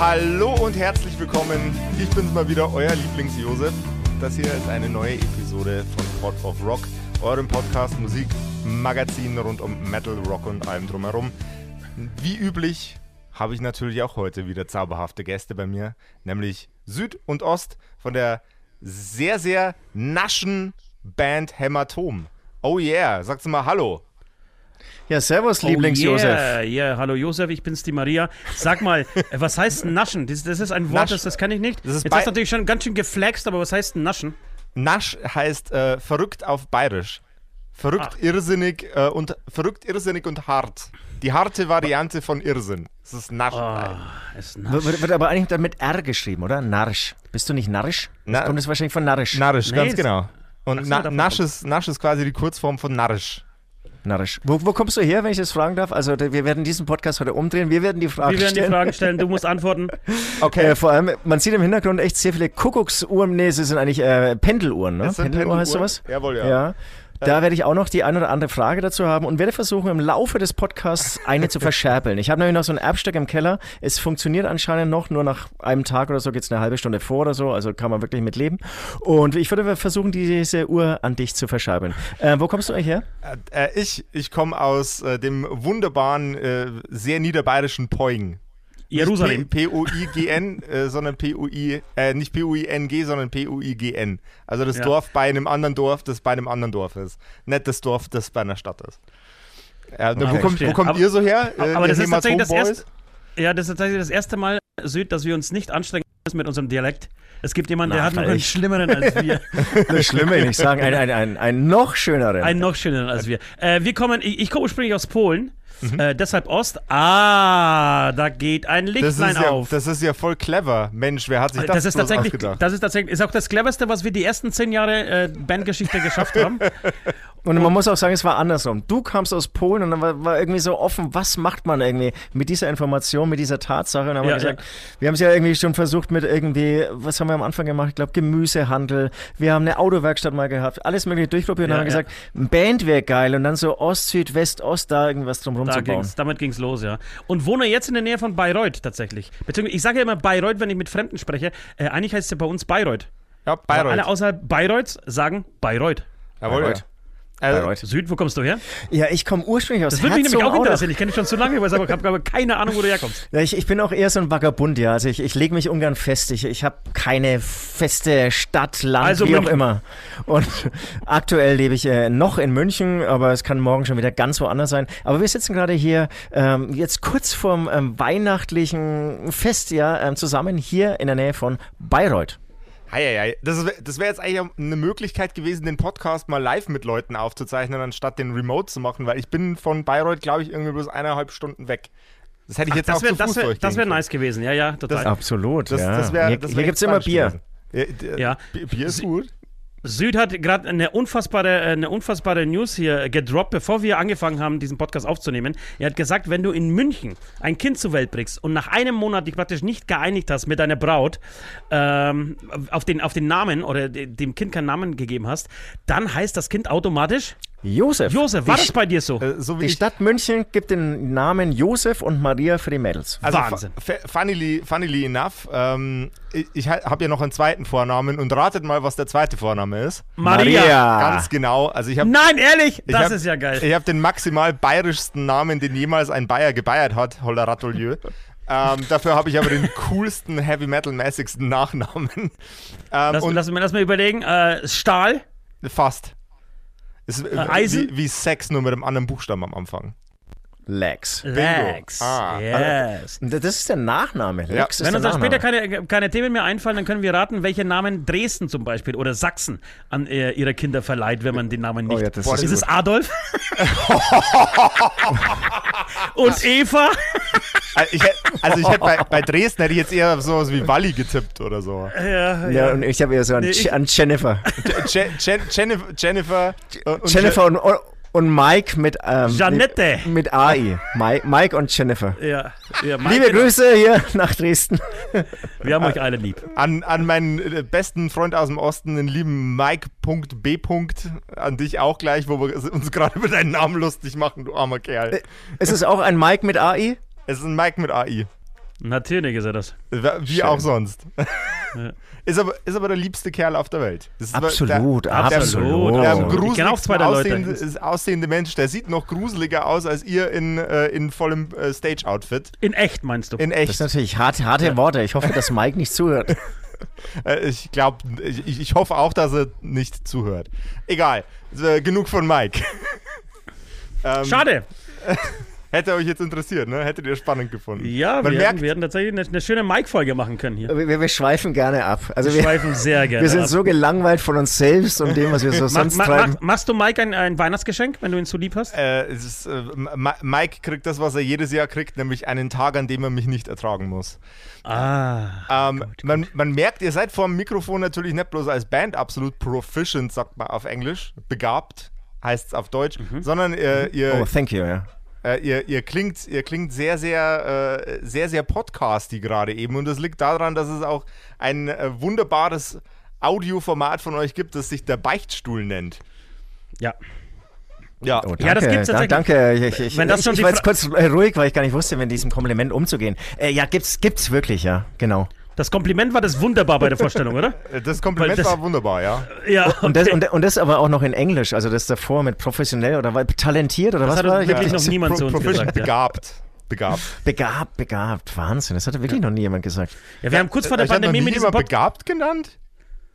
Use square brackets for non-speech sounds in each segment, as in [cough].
Hallo und herzlich willkommen. Ich bin's mal wieder, euer Lieblings-Josef. Das hier ist eine neue Episode von Pod of Rock, eurem Podcast Musik Magazin rund um Metal, Rock und allem drumherum. Wie üblich habe ich natürlich auch heute wieder zauberhafte Gäste bei mir, nämlich Süd und Ost von der sehr, sehr naschen Band Hämatom. Oh yeah, sagst du mal Hallo. Ja, servus, Lieblings-Josef. Ja, yeah. hallo Josef, ich bin's, die Maria. Sag mal, [laughs] was heißt naschen? Das, das ist ein Wort, Nasch. das, das kann ich nicht. Das ist Jetzt hast du natürlich schon ganz schön geflext, aber was heißt naschen? Nasch heißt äh, verrückt auf Bayerisch. Verrückt, irrsinnig äh, und verrückt, irrsinnig und hart. Die harte Variante von Irrsinn. Das ist Nasch. Ah, es Wird, nasch. wird, wird aber eigentlich dann mit R geschrieben, oder? Narrisch. Bist du nicht narrisch? Na- Das kommt es wahrscheinlich von narrisch. Narrisch, Nee, ganz es- genau. Und Ach so, Na Nasch, ist, Nasch ist quasi die Kurzform von Narrisch. Narrisch. Wo, wo kommst du her, wenn ich das fragen darf? Also, wir werden diesen Podcast heute umdrehen. Wir werden die Frage Wir werden die stellen. Fragen stellen, du musst [laughs] antworten. Okay, Äh, vor allem, man sieht im Hintergrund echt sehr viele Kuckucksuhren. Nee, sie sind eigentlich äh, Pendeluhren, ne? Pendeluhr heißt Pendeluhren? sowas? Jawohl, ja. Ja. Da werde ich auch noch die eine oder andere Frage dazu haben und werde versuchen, im Laufe des Podcasts eine zu verscherpeln. Ich habe nämlich noch so ein Erbstück im Keller. Es funktioniert anscheinend noch, nur nach einem Tag oder so geht es eine halbe Stunde vor oder so, also kann man wirklich mit leben. Und ich würde versuchen, diese Uhr an dich zu verscherpeln. Äh, wo kommst du eigentlich her? Äh, äh, ich ich komme aus äh, dem wunderbaren, äh, sehr niederbayerischen Poing. Jerusalem. P-O-I-G-N, äh, sondern P-O-I, äh, nicht P-O-I-N-G, sondern P-O-I-G-N. Also das Ja. Dorf bei einem anderen Dorf, das bei einem anderen Dorf ist. Nicht das Dorf, das bei einer Stadt ist. Ja, wo, kommt, wo kommt Aber- ihr so her? Äh, aber ihr das ist tatsächlich das erste, ja, das ist tatsächlich das erste Mal, Süd, dass wir uns nicht anstrengen müssen mit unserem Dialekt. Es gibt jemanden, der hat noch einen schlimmeren als wir. [laughs] Das Schlimme, ich sagen, ein, ein, ein, ein noch schöneren. Einen noch schöneren als wir. Äh, wir kommen, ich, ich komme ursprünglich aus Polen, äh, deshalb Ost. Ah, da geht ein Lichtlein ja, auf. das ist ja voll clever. Mensch, wer hat sich das, Das ist tatsächlich, ausgedacht? das ist tatsächlich, ist auch das cleverste, was wir die ersten zehn Jahre äh, Bandgeschichte geschafft haben. [laughs] Und man muss auch sagen, es war andersrum. Du kamst aus Polen und dann war, war irgendwie so offen, was macht man irgendwie mit dieser Information, mit dieser Tatsache? Und dann haben Ja, wir gesagt, wir haben es ja irgendwie schon versucht mit irgendwie, was haben wir am Anfang gemacht? Ich glaube, Gemüsehandel. Wir haben eine Autowerkstatt mal gehabt, alles mögliche durchprobiert und Ja, haben ja. gesagt, ein Band wäre geil und dann so Ost, Süd, West, Ost, da irgendwas drum Da zu bauen. ging's, damit ging's los, ja. Und wohne jetzt in der Nähe von Bayreuth tatsächlich. Beziehungsweise, ich sage ja immer Bayreuth, wenn ich mit Fremden spreche. Äh, eigentlich heißt es ja bei uns Bayreuth. ja, Aber Bayreuth. alle außerhalb Bayreuths sagen Bayreuth. Jawohl, ja. Bayreuth. Also, Bayreuth. Süd, wo kommst du her? Ja, ich komme ursprünglich aus Das würde mich nämlich auch interessieren. Ich kenne dich schon zu lange, aber ich habe keine Ahnung, wo du herkommst. Ja, ich, ich bin auch eher so ein Vagabund, ja. Also ich, ich lege mich ungern fest. Ich, ich habe keine feste Stadt, Land, Also wie auch München. immer. Und [laughs] aktuell lebe ich äh, noch in München, aber es kann morgen schon wieder ganz woanders sein. Aber wir sitzen gerade hier ähm, jetzt kurz vorm ähm, weihnachtlichen Fest, ja, ähm, zusammen hier in der Nähe von Bayreuth. Heieiei. Das, wär- das wäre jetzt eigentlich eine Möglichkeit gewesen, den Podcast mal live mit Leuten aufzuzeichnen, anstatt den Remote zu machen, weil ich bin von Bayreuth, glaube ich, irgendwie bloß eineinhalb Stunden weg. Das hätte ich jetzt Das auch wäre zu das Fuß wär, das wär können. nice gewesen. Ja, ja, total. Absolut, Das, ja. das wär, hier das hier wär gibt es immer Bier. Ja, Ja. Bi- Bier ist gut. Süd hat gerade eine unfassbare, eine unfassbare News hier gedroppt, bevor wir angefangen haben, diesen Podcast aufzunehmen. Er hat gesagt, wenn du in München ein Kind zur Welt bringst und nach einem Monat dich praktisch nicht geeinigt hast mit deiner Braut, ähm, auf, den, auf den Namen oder de- dem Kind keinen Namen gegeben hast, dann heißt das Kind automatisch Josef. Josef. War die, das bei dir so? Äh, so wie die ich, Stadt München gibt den Namen Josef und Maria für die Mädels. also Wahnsinn. fu- fu- Funnily, funnily enough, ähm, ich, ich habe ja noch einen zweiten Vornamen und ratet mal, was der zweite Vorname ist. Maria. Ganz genau. Also ich habe Nein, ehrlich? Ich Das hab- ist ja geil. Ich habe den maximal bayerischsten Namen, den jemals ein Bayer gebeiert hat, Holler Ratolieu. [laughs] ähm, dafür habe ich aber den coolsten, Heavy Metal-mäßigsten Nachnamen. Ähm, Lass, und lass, mir- lass mir überlegen. Äh, Stahl. fast. Ist, äh, Eisen? Wie, wie Sex, nur mit einem anderen Buchstaben am Anfang. Lex. Lex. Ah. yes. Das ist der Nachname. Lex Ja. ist Wenn uns dann später keine, keine Themen mehr einfallen, dann können wir raten, welche Namen Dresden zum Beispiel oder Sachsen an äh, ihre Kinder verleiht, wenn man den Namen nicht. Oh ja, das Boah, ist ist es Adolf? [laughs] Und Eva? Also ich, hätt- also ich hätte bei, bei Dresden hätte ich jetzt eher sowas wie Walli getippt oder so. Ja, Ja, und ich habe eher so an, Nee, ich- an Jennifer. Je, Je, Jennifer, Jennifer, und Jennifer und, und Mike mit, ähm, Janette. mit, mit AI. Mike, Mike und Jennifer. Ja, ja Mike, Liebe Grüße hier nach Dresden. [laughs] Wir haben euch alle lieb. An, an meinen äh, besten Freund aus dem Osten, den lieben Mike.b. An dich auch gleich, wo wir uns gerade über deinen Namen lustig machen, du armer Kerl. Ist es auch ein Mike mit AI? Es ist ein Mike mit AI. Natürlich ist er das. Wie Schön. auch sonst. Ja. Ist, aber, ist aber der liebste Kerl auf der Welt. Das ist Absolut, der, absolut. Der, der kenn auch zwei der Leute. aussehende, ist aussehende Mensch, der sieht noch gruseliger aus als ihr in, äh, in vollem äh, Stage-Outfit. In echt meinst du? In Das echt. ist natürlich harte, harte Worte. Ich hoffe, dass [laughs] Mike nicht zuhört. Äh, ich glaube, ich, ich hoffe auch, dass er nicht zuhört. Egal. Genug von Mike. ähm, Schade. [laughs] Hätte euch jetzt interessiert, ne? Hättet ihr spannend gefunden. Ja, Man wir, merkt- hätten, wir hätten tatsächlich eine, eine schöne Mike-Folge machen können hier. Wir, wir schweifen gerne ab. Also Wir wir, schweifen sehr gerne [laughs] wir sind ab. so gelangweilt von uns selbst und dem, was wir so sonst ma, treiben. mach, machst du Mike ein, ein Weihnachtsgeschenk, wenn du ihn so lieb hast? Äh, es ist, äh, Mike kriegt das, was er jedes Jahr kriegt, nämlich einen Tag, an dem er mich nicht ertragen muss. Ah. Ähm, man, man merkt, ihr seid vor dem Mikrofon natürlich nicht bloß als Band absolut proficient, sagt man auf Englisch, begabt, heißt es auf Deutsch, sondern äh, ihr, Oh, thank you, ja. Äh, ihr, ihr, klingt, ihr klingt sehr, sehr, äh, sehr, sehr podcasty gerade eben. Und das liegt daran, dass es auch ein äh, wunderbares Audioformat von euch gibt, das sich der Beichtstuhl nennt. Ja. Ja, Oh, danke, Ja, das gibt's tatsächlich. Danke. Ich, ich, Wenn das ich, schon ich war jetzt kurz äh, ruhig, weil ich gar nicht wusste, mit diesem Kompliment umzugehen. Äh, ja, gibt's, gibt's wirklich, ja, genau. Das Kompliment war das wunderbar bei der Vorstellung, oder? [laughs] Das Kompliment das- war wunderbar, ja. Ja. Und das, und, und das aber auch noch in Englisch, also das davor mit professionell oder war- talentiert oder Das was hat war wirklich ja. noch niemand zu uns gesagt. Ja. begabt. Begabt. Begabt, begabt, Wahnsinn, das hat wirklich noch nie jemand gesagt. ja, wir haben kurz vor der Euch hat noch Pandemie nie mit diesem Podcast. begabt genannt?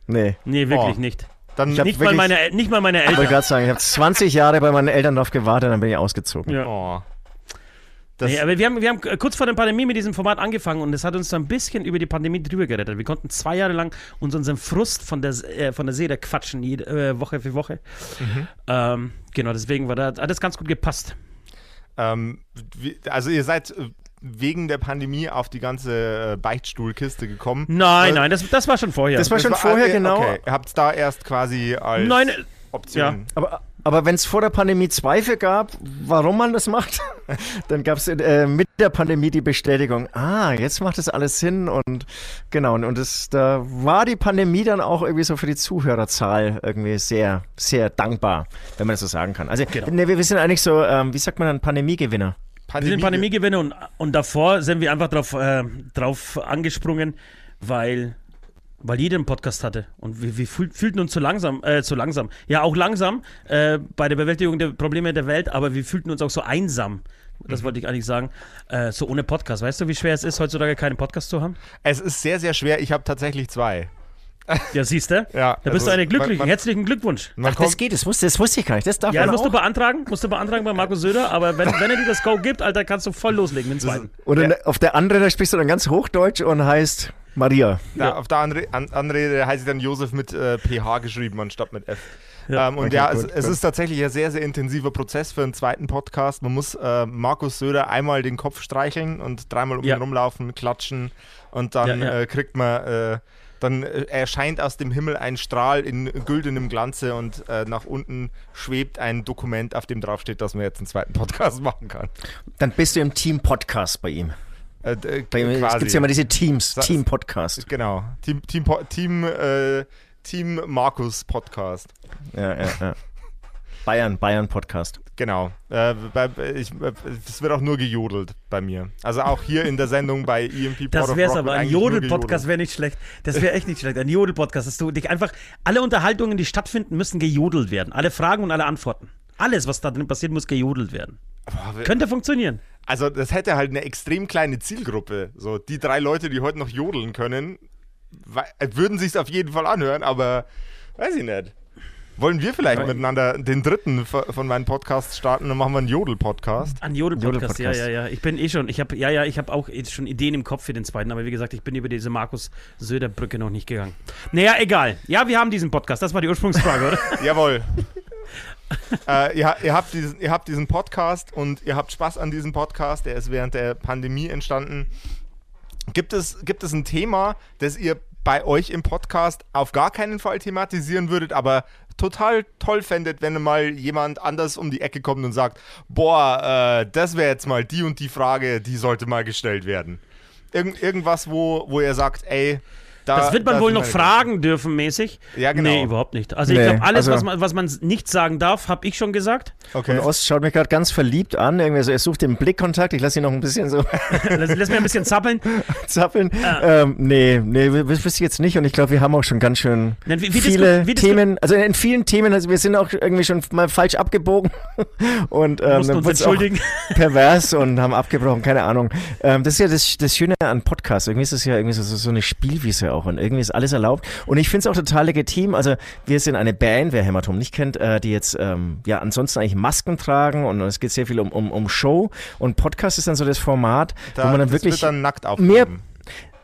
Nee. Nee, wirklich Oh. nicht. Dann Ich Nicht mal, wirklich- meine, El- nicht mal meine Ich wollte Eltern. gerade sagen, ich habe 20 Jahre bei meinen Eltern drauf gewartet, dann bin ich ausgezogen. Ja. Oh. Das, Nee, aber wir haben, wir haben äh, kurz vor der Pandemie mit diesem Format angefangen und es hat uns so ein bisschen über die Pandemie drüber gerettet. Wir konnten zwei Jahre lang uns unseren Frust von der, äh, von der Seele quatschen, jede, äh, Woche für Woche. Mhm. Ähm, genau, deswegen war da, hat das ganz gut gepasst. ähm, wie, also ihr seid äh, wegen der Pandemie auf die ganze äh, Beichtstuhlkiste gekommen. Nein, Äh, nein, das, das war schon vorher. Das war schon vorher, äh, genau. Okay, ihr habt es da erst quasi als Nein, Option. Aber, aber wenn es vor der Pandemie Zweifel gab, warum man das macht, [laughs] dann gab es äh, mit der Pandemie die Bestätigung, ah, jetzt macht das alles Sinn und genau, und, das, da war die Pandemie dann auch irgendwie so für die Zuhörerzahl irgendwie sehr, sehr dankbar, wenn man das so sagen kann. Also Genau. ne, wir, wir sind eigentlich so, ähm, wie sagt man dann, Pandemiegewinner. wir sind Pandemiegewinner und, und davor sind wir einfach drauf, äh, drauf angesprungen, weil, weil jeder einen Podcast hatte. Und wir, wir fühl, fühlten uns zu langsam, äh, zu langsam. Ja, auch langsam äh, bei der Bewältigung der Probleme der Welt, aber wir fühlten uns auch so einsam. Das wollte ich eigentlich sagen. Äh, so ohne Podcast. Weißt du, wie schwer es ist, heutzutage keinen Podcast zu haben? Es ist sehr, sehr schwer. Ich habe tatsächlich zwei. Ja, siehst du? [laughs] Ja, Da bist also du eine Glückliche. man- man- Herzlichen Glückwunsch. Man Ach, das geht, das wusste, das wusste ich gar nicht, das darf Ja, man musst du auch. beantragen, musst du beantragen bei Markus Söder, aber wenn, wenn er dir das Go gibt, Alter, kannst du voll loslegen mit dem zweiten. Und dann auf der anderen, da sprichst du dann ganz Hochdeutsch und heißt Maria. ja, auf der andere, an, andere heißt ich dann Josef mit äh, PH geschrieben anstatt mit F. Ja, ähm, und okay, ja, gut, es, es gut. ist tatsächlich ein sehr, sehr intensiver Prozess für einen zweiten Podcast. Man muss äh, Markus Söder einmal den Kopf streicheln und dreimal um Ja. ihn rumlaufen, klatschen und dann Ja, ja. Äh, kriegt man, äh, dann äh, erscheint aus dem Himmel ein Strahl in güldenem Glanze und äh, nach unten schwebt ein Dokument, auf dem draufsteht, dass man jetzt einen zweiten Podcast [laughs] machen kann. Dann bist du im Team-Podcast bei ihm. Äh, d- Bei quasi. gibt es ja immer diese Teams, Sa- Team-Podcast. Genau. Team, Team, Po- Team, äh, Team Markus Podcast. Ja, ja, ja. Bayern, Bayern-Podcast. Genau. Äh, bei, ich, äh, es wird auch nur gejodelt bei mir. Also auch hier in der Sendung bei EMP Das Pod of wäre Rock aber, ein Jodel-Podcast wäre nicht schlecht. Das wäre echt nicht schlecht. Ein Jodel-Podcast, dass du dich einfach, alle Unterhaltungen, die stattfinden, müssen gejodelt werden. Alle Fragen und alle Antworten. Alles, was da drin passiert, muss gejodelt werden. Boah, wir- Könnte funktionieren. Also das hätte halt eine extrem kleine Zielgruppe. So die drei Leute, die heute noch jodeln können, äh, würden sich auf jeden Fall anhören, aber weiß ich nicht. Wollen wir vielleicht miteinander den dritten von meinen Podcasts starten? Dann machen wir einen Jodel-Podcast. Ein Jodel-Podcast, ja, ja, ja. Ich bin eh schon, ich habe, ja, ja, ich habe auch schon Ideen im Kopf für den zweiten, aber wie gesagt, ich bin über diese Markus-Söder-Brücke noch nicht gegangen. Naja, egal. Ja, wir haben diesen Podcast, das war die Ursprungsfrage, oder? [laughs] Jawohl. [laughs] äh, ihr, ihr, habt diesen, ihr habt diesen Podcast und ihr habt Spaß an diesem Podcast. Der ist während der Pandemie entstanden. Gibt es, gibt es ein Thema, das ihr bei euch im Podcast auf gar keinen Fall thematisieren würdet, aber total toll fändet, wenn mal jemand anders um die Ecke kommt und sagt, boah, äh, das wäre jetzt mal die und die Frage, die sollte mal gestellt werden. Irgend, irgendwas, wo, wo ihr sagt, ey, da, das wird man da wohl noch fragen dürfen, mäßig. Ja, genau. Nee, überhaupt nicht. Also ich Nee, glaube, alles, also- was, man, was man nicht sagen darf, habe ich schon gesagt. Okay. Und Ost schaut mich gerade ganz verliebt an. Irgendwie so, er sucht den Blickkontakt. Ich lasse ihn noch ein bisschen so [laughs] Lass, lass mir ein bisschen zappeln. [laughs] zappeln. Ah. Ähm, nee, nee, wüsste ich jetzt nicht. Und ich glaube, wir haben auch schon ganz schön Nein, wie- wie viele disku- Themen. Also in vielen Themen, also wir sind auch irgendwie schon mal falsch abgebogen [laughs] und ähm, mussten uns auch entschuldigen. pervers und haben abgebrochen, keine Ahnung. Ähm, das ist ja das, das Schöne an Podcasts. Irgendwie ist es ja irgendwie so, so so eine Spielwiese auch und irgendwie ist alles erlaubt. Und ich finde es auch total legitim. Also wir sind eine Band, wer Hämatom nicht kennt, äh, die jetzt ähm, ja ansonsten eigentlich Masken tragen und es geht sehr viel um, um, um Show und Podcast ist dann so das Format, Da, wo man dann wirklich wird dann nackt mehr aufgenommen.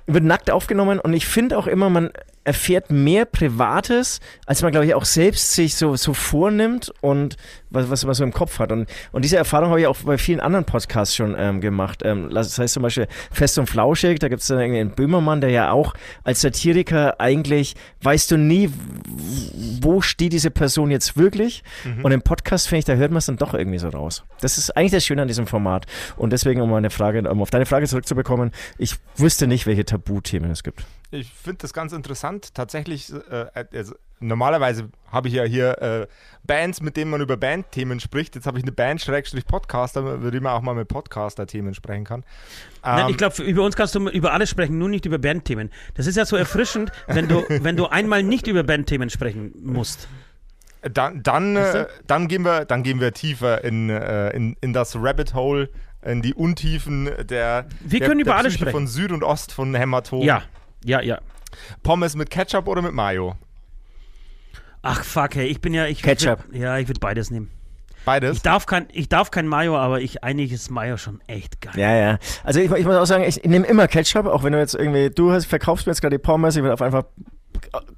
wird nackt aufgenommen und ich finde auch immer, man erfährt mehr Privates, als man, glaube ich, auch selbst sich so, so vornimmt und was, was man so im Kopf hat. Und, und diese Erfahrung habe ich auch bei vielen anderen Podcasts schon ähm, gemacht. Ähm, das heißt zum Beispiel Fest und Flauschig, da gibt es dann irgendwie einen Böhmermann, der ja auch als Satiriker eigentlich, weißt du nie, wo steht diese Person jetzt wirklich. Und im Podcast, finde ich, da hört man es dann doch irgendwie so raus. Das ist eigentlich das Schöne an diesem Format. Und deswegen, um, meine Frage, um auf deine Frage zurückzubekommen, ich wüsste nicht, welche Tabuthemen es gibt. Ich finde das ganz interessant. Tatsächlich, äh, also, normalerweise habe ich ja hier äh, Bands, mit denen man über Bandthemen spricht. Jetzt habe ich eine Band, Schrägstrich Podcaster, über die man auch mal mit Podcaster-Themen sprechen kann. Nein, Ähm, ich glaube, über uns kannst du über alles sprechen, nur nicht über Bandthemen. Das ist ja so erfrischend, wenn du, [laughs] wenn du einmal nicht über Bandthemen sprechen musst. Dann, dann, äh, dann, gehen wir, dann gehen wir tiefer in, äh, in, in das Rabbit Hole, in die Untiefen der, Wir der, können über der alles Psyche sprechen. von Süd und Ost von Hämatom. Ja, ja, ja. Pommes mit Ketchup oder mit Mayo? Ach fuck, hey, ich bin ja ich Ketchup. Würd, ja, ich würde beides nehmen. Beides? Ich darf kein ich darf kein Mayo, aber ich eigentlich ist Mayo schon echt geil. Ja, ja. Also ich, ich muss auch sagen, ich, nehme immer Ketchup, auch wenn du jetzt irgendwie, du hast, verkaufst mir jetzt gerade die Pommes, ich will auf einfach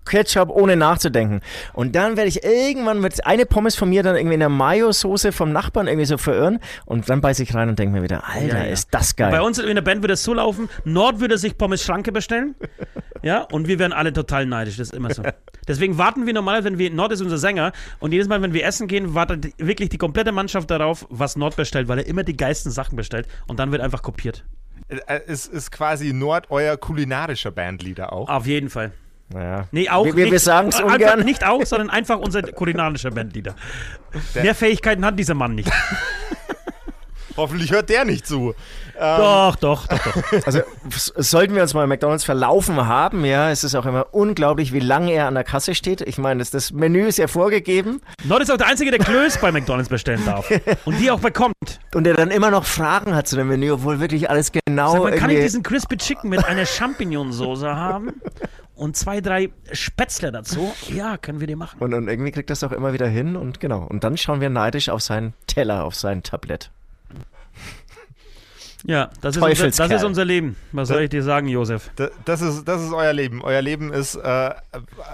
Ketchup ohne nachzudenken. Und dann werde ich irgendwann mit eine Pommes von mir dann irgendwie in der Mayo-Soße vom Nachbarn irgendwie so verirren und dann beiße ich rein und denke mir wieder, Alter, Ja, ja. ist das geil. Bei uns in der Band würde es so laufen, Nord würde sich Pommes Schranke bestellen, [laughs] ja, und wir wären alle total neidisch, das ist immer so. Deswegen warten wir normalerweise, wenn wir, Nord ist unser Sänger, und jedes Mal, wenn wir essen gehen, wartet wirklich die komplette Mannschaft darauf, was Nord bestellt, weil er immer die geilsten Sachen bestellt und dann wird einfach kopiert. Äh, Ist, ist quasi Nord euer kulinarischer Bandleader auch. Auf jeden Fall. Naja. Nee, auch Wir, wir, wir nicht- sagen es ungern. Nicht auch, sondern einfach unser kulinarischer Bandleader. Mehr Fähigkeiten hat dieser Mann nicht. [laughs] Hoffentlich hört der nicht zu. Doch, doch, doch, doch. Also sollten wir uns mal McDonalds verlaufen haben, ja, es ist auch immer unglaublich, wie lange er an der Kasse steht. Ich meine, das, das Menü ist ja vorgegeben Nord ist auch der Einzige, der Klöß bei McDonalds bestellen darf. [laughs] Und die auch bekommt. und der dann immer noch Fragen hat zu dem Menü, obwohl wirklich alles genau Sag mal, kann ich diesen Crispy Chicken mit einer Champignonsauce haben? Und zwei, drei Spätzle dazu? Ja, können wir die machen. Und, und irgendwie kriegt das auch immer wieder hin und genau. Und dann schauen wir neidisch auf seinen Teller, auf sein Tablett. Ja, das ist, unser, das ist unser Leben. Was soll ich dir sagen, Josef? D- Das ist, das ist euer Leben. Euer Leben ist äh,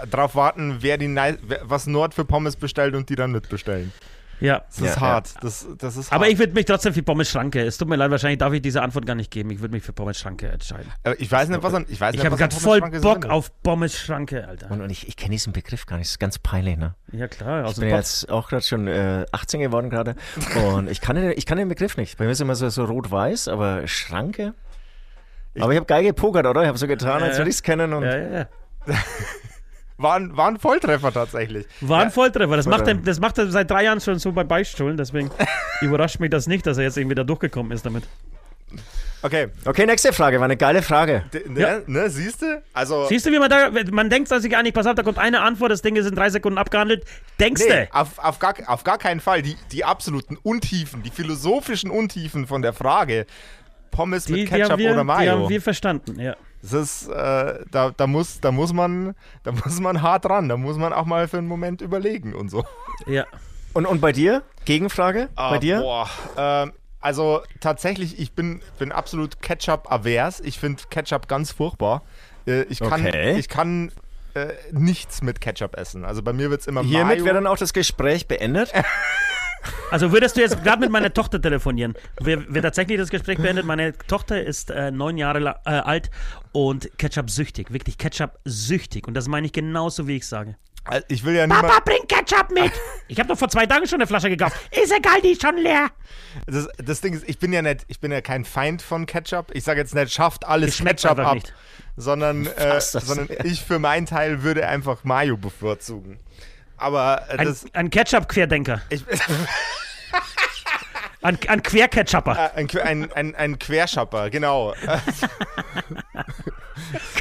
darauf warten, wer die wer, was Nord für Pommes bestellt und die dann mitbestellen. Ja. Das ist Ja, hart. Das, das ist Aber hart. ich würde mich trotzdem für Pommes Schranke. Es tut mir leid, wahrscheinlich darf ich diese Antwort gar nicht geben. Ich würde mich für Pommes Schranke entscheiden. Äh, ich weiß nicht, was an, ich weiß Ich habe gerade voll Bock Sinn auf Pommes Schranke, Alter. Und, und ich, ich kenne diesen Begriff gar nicht, das ist ganz peinlich, ne? Ja, klar. Aus Ich bin ja jetzt auch gerade schon äh, 18 geworden gerade und ich kann, den, ich kann den Begriff nicht. Bei mir ist immer so, so rot-weiß, aber Schranke? aber ich habe geil gepokert, oder? Ich habe so getan, als Ja, würde ich es kennen und Ja, ja, ja. [laughs] War ein, war ein Volltreffer tatsächlich. War ein Volltreffer. Das macht, er, das macht er seit drei Jahren schon so bei Beistuhlen. Deswegen [laughs] überrascht mich das nicht, dass er jetzt irgendwie da durchgekommen ist damit. Okay, Okay, nächste Frage, war eine geile Frage. D ne, Ja. ne, siehst du? Also, Siehst du, wie man da, man denkt sich eigentlich, pass auf, da kommt eine Antwort, das Ding ist in drei Sekunden abgehandelt. Denkst nee, du? auf, auf, gar, auf gar keinen Fall. Die, die absoluten Untiefen, die philosophischen Untiefen von der Frage, Pommes Die, mit die, Ketchup haben wir, oder die Mayo. haben wir verstanden, ja. Das ist, äh, da, da, muss, da, muss man, da [laughs] muss man hart ran. Da muss man auch mal für einen Moment überlegen und so. ja. Und, und bei dir? Gegenfrage? Ah, bei dir? Boah, ähm, also tatsächlich, ich bin, bin absolut Ketchup-avers. Ich finde Ketchup ganz furchtbar. Äh, ich, kann, Okay. ich kann äh, nichts mit Ketchup essen. Also bei mir wird es immer Hiermit Mayo. wäre dann auch das Gespräch beendet. [laughs] Also würdest du jetzt gerade mit meiner Tochter telefonieren? Wir, wir tatsächlich das Gespräch beendet. Meine Tochter ist äh, neun Jahre äh, alt und Ketchup-süchtig. Wirklich Ketchup-süchtig. Und das meine ich genauso, wie ich sage. Ich will ja niemand, Papa, bring Ketchup mit! [laughs] Ich habe doch vor zwei Tagen schon eine Flasche gekauft. Ist egal, die ist schon leer. das, das Ding ist, ich bin ja nicht, ich bin ja kein Feind von Ketchup. Ich sage jetzt nicht, schafft alles Ketchup ab, nicht. sondern, [laughs] äh, sondern ich für meinen Teil würde einfach Mayo bevorzugen. Aber äh, Ein, ein Ketchup-Querdenker. [laughs] Ein, ein Quer-Ketchupper. Äh, ein, ein, ein, ein Querschapper, genau.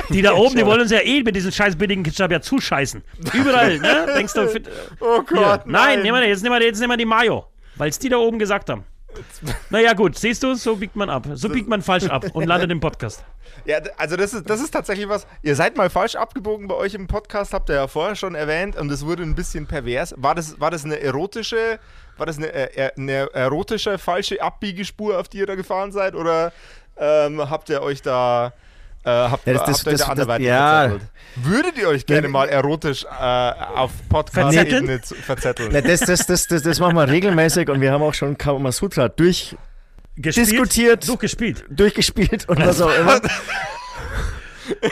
Die da oben, die wollen uns ja eh mit diesem scheiß billigen Ketchup ja zuscheißen. Überall, ne? [laughs] Denkst du, fit- Oh hier. Gott, nein, nehmen wir, jetzt, nehmen wir, jetzt nehmen wir die Mayo. Weil es die da oben gesagt haben. [laughs] Naja, gut, siehst du, so biegt man ab. So biegt man falsch ab und landet im Podcast. [laughs] Ja, also das ist, das ist tatsächlich was. Ihr seid mal falsch abgebogen bei euch im Podcast, habt ihr ja vorher schon erwähnt, und es wurde ein bisschen pervers. War das, war das eine erotische, war das eine, äh, eine erotische falsche Abbiegespur, auf die ihr da gefahren seid, oder ähm, habt ihr euch da äh, habt, Ja, das- habt das- ihr euch das- da anderweitig ja. verzettelt? Würdet ihr euch gerne mal erotisch äh, auf Podcast-Ebene verzetteln? Na, das, das, das, das, das machen wir regelmäßig und wir haben auch schon Kamasutra durch, Gespielt, Diskutiert. Durchgespielt. durchgespielt und was auch immer. [laughs]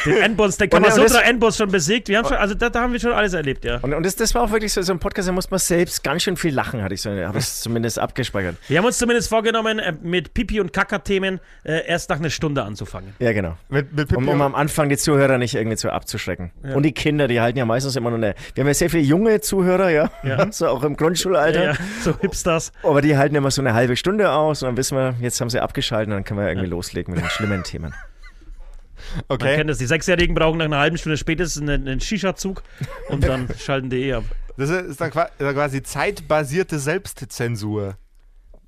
Den Endboss, den [laughs] Und- und Kamasutra Endboss schon besiegt. Wir haben schon, also da, da haben wir schon alles erlebt, ja. Und, und das, das war auch wirklich so, so ein Podcast, da muss man selbst ganz schön viel lachen, hatte ich so, habe ich [laughs] zumindest abgespeichert. Wir haben uns zumindest vorgenommen, äh, mit Pipi- und Kaka-Themen äh, erst nach einer Stunde anzufangen. Ja, genau. Mit, mit Um, um am Anfang die Zuhörer nicht irgendwie zu abzuschrecken. Und die Kinder, die halten ja meistens immer nur eine. Wir haben ja sehr viele junge Zuhörer, ja. Ja. [laughs] So auch im Grundschulalter. Ja, ja, so Hipsters. Aber die halten immer so eine halbe Stunde aus und dann wissen wir, jetzt haben sie abgeschaltet und dann können wir irgendwie loslegen mit den schlimmen Themen. [laughs] Man okay. kennt das. Die Sechsjährigen brauchen nach einer halben Stunde spätestens einen, einen Shisha-Zug und dann [laughs] schalten die eh ab. Das ist dann qua- quasi zeitbasierte Selbstzensur.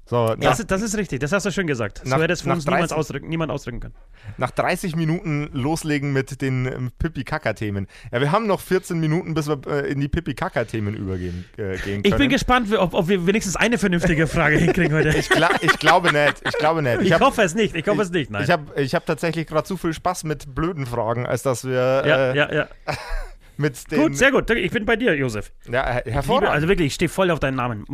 So, nach, Das, ist, das ist richtig, das hast du schön gesagt. Nach- so hätte es von uns niemand 30 ausdrücken, niemand ausdrücken können. nach 30 Minuten loslegen mit den ähm, Pipi-Kaka-Themen. Ja, wir haben noch 14 Minuten, bis wir äh, in die Pipi-Kaka-Themen übergehen äh, gehen können. Ich bin gespannt, ob, ob wir wenigstens eine vernünftige Frage hinkriegen heute. Ich, Gla ich glaube nicht. Ich glaube nicht. Ich habe hoffe es nicht, ich hoffe es nicht, nein. ich hab, ich hab tatsächlich gerade zu viel Spaß mit blöden Fragen, als dass wir ja, äh, ja, ja. Mit den. Gut, sehr gut. Ich bin bei dir, Josef. Ja, her- Liebe, hervorragend. also wirklich, ich stehe voll auf deinen Namen.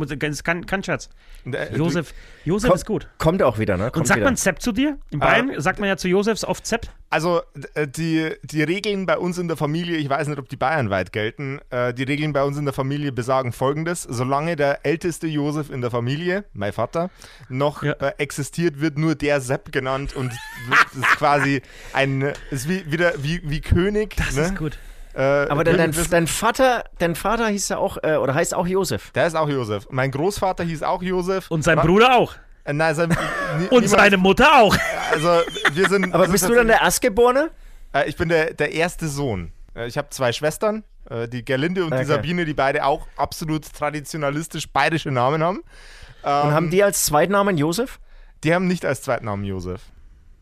Kein, kein, Scherz. Äh, Josef, Josef Komm- ist gut. Kommt auch wieder, ne? Kommt Und sagt wieder. man Zepp zu dir? In. Bayern sagt man ja zu Josefs oft Zepp. Also äh, die, die Regeln bei uns in der Familie, ich weiß nicht, ob die bayernweit gelten, äh, die Regeln bei uns in der Familie besagen folgendes, solange der älteste Josef in der Familie, mein Vater, noch Ja. äh, existiert, wird nur der Sepp genannt und ist quasi ein, ist wie, wieder wie, wie König. Das ne? ist gut. Äh, Aber dein, dein, dein Vater, dein Vater hieß ja auch, äh, oder heißt auch Josef. der ist auch Josef. Mein Großvater hieß auch Josef. Und sein Wa- Bruder auch. Äh, nein, sein, [laughs] Und seine Mutter auch. Also wir sind. Aber wir bist sind du dann der Erstgeborene? Äh, ich bin der, der erste Sohn. Äh, ich habe zwei Schwestern, äh, die Gerlinde und die Okay. Sabine, die beide auch absolut traditionalistisch bayerische Namen haben. Ähm, Und haben die als Zweitnamen Josef? die haben nicht als Zweitnamen Josef.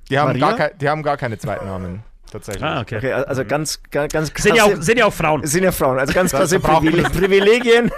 Die haben, Maria? gar, die haben gar keine Zweitnamen, tatsächlich. Ah, okay. Okay, also ganz, ganz, ganz krasse, Sind ja, auch, sind ja auch Frauen. sind ja Frauen, also ganz krasse brauchen Privile Privilegien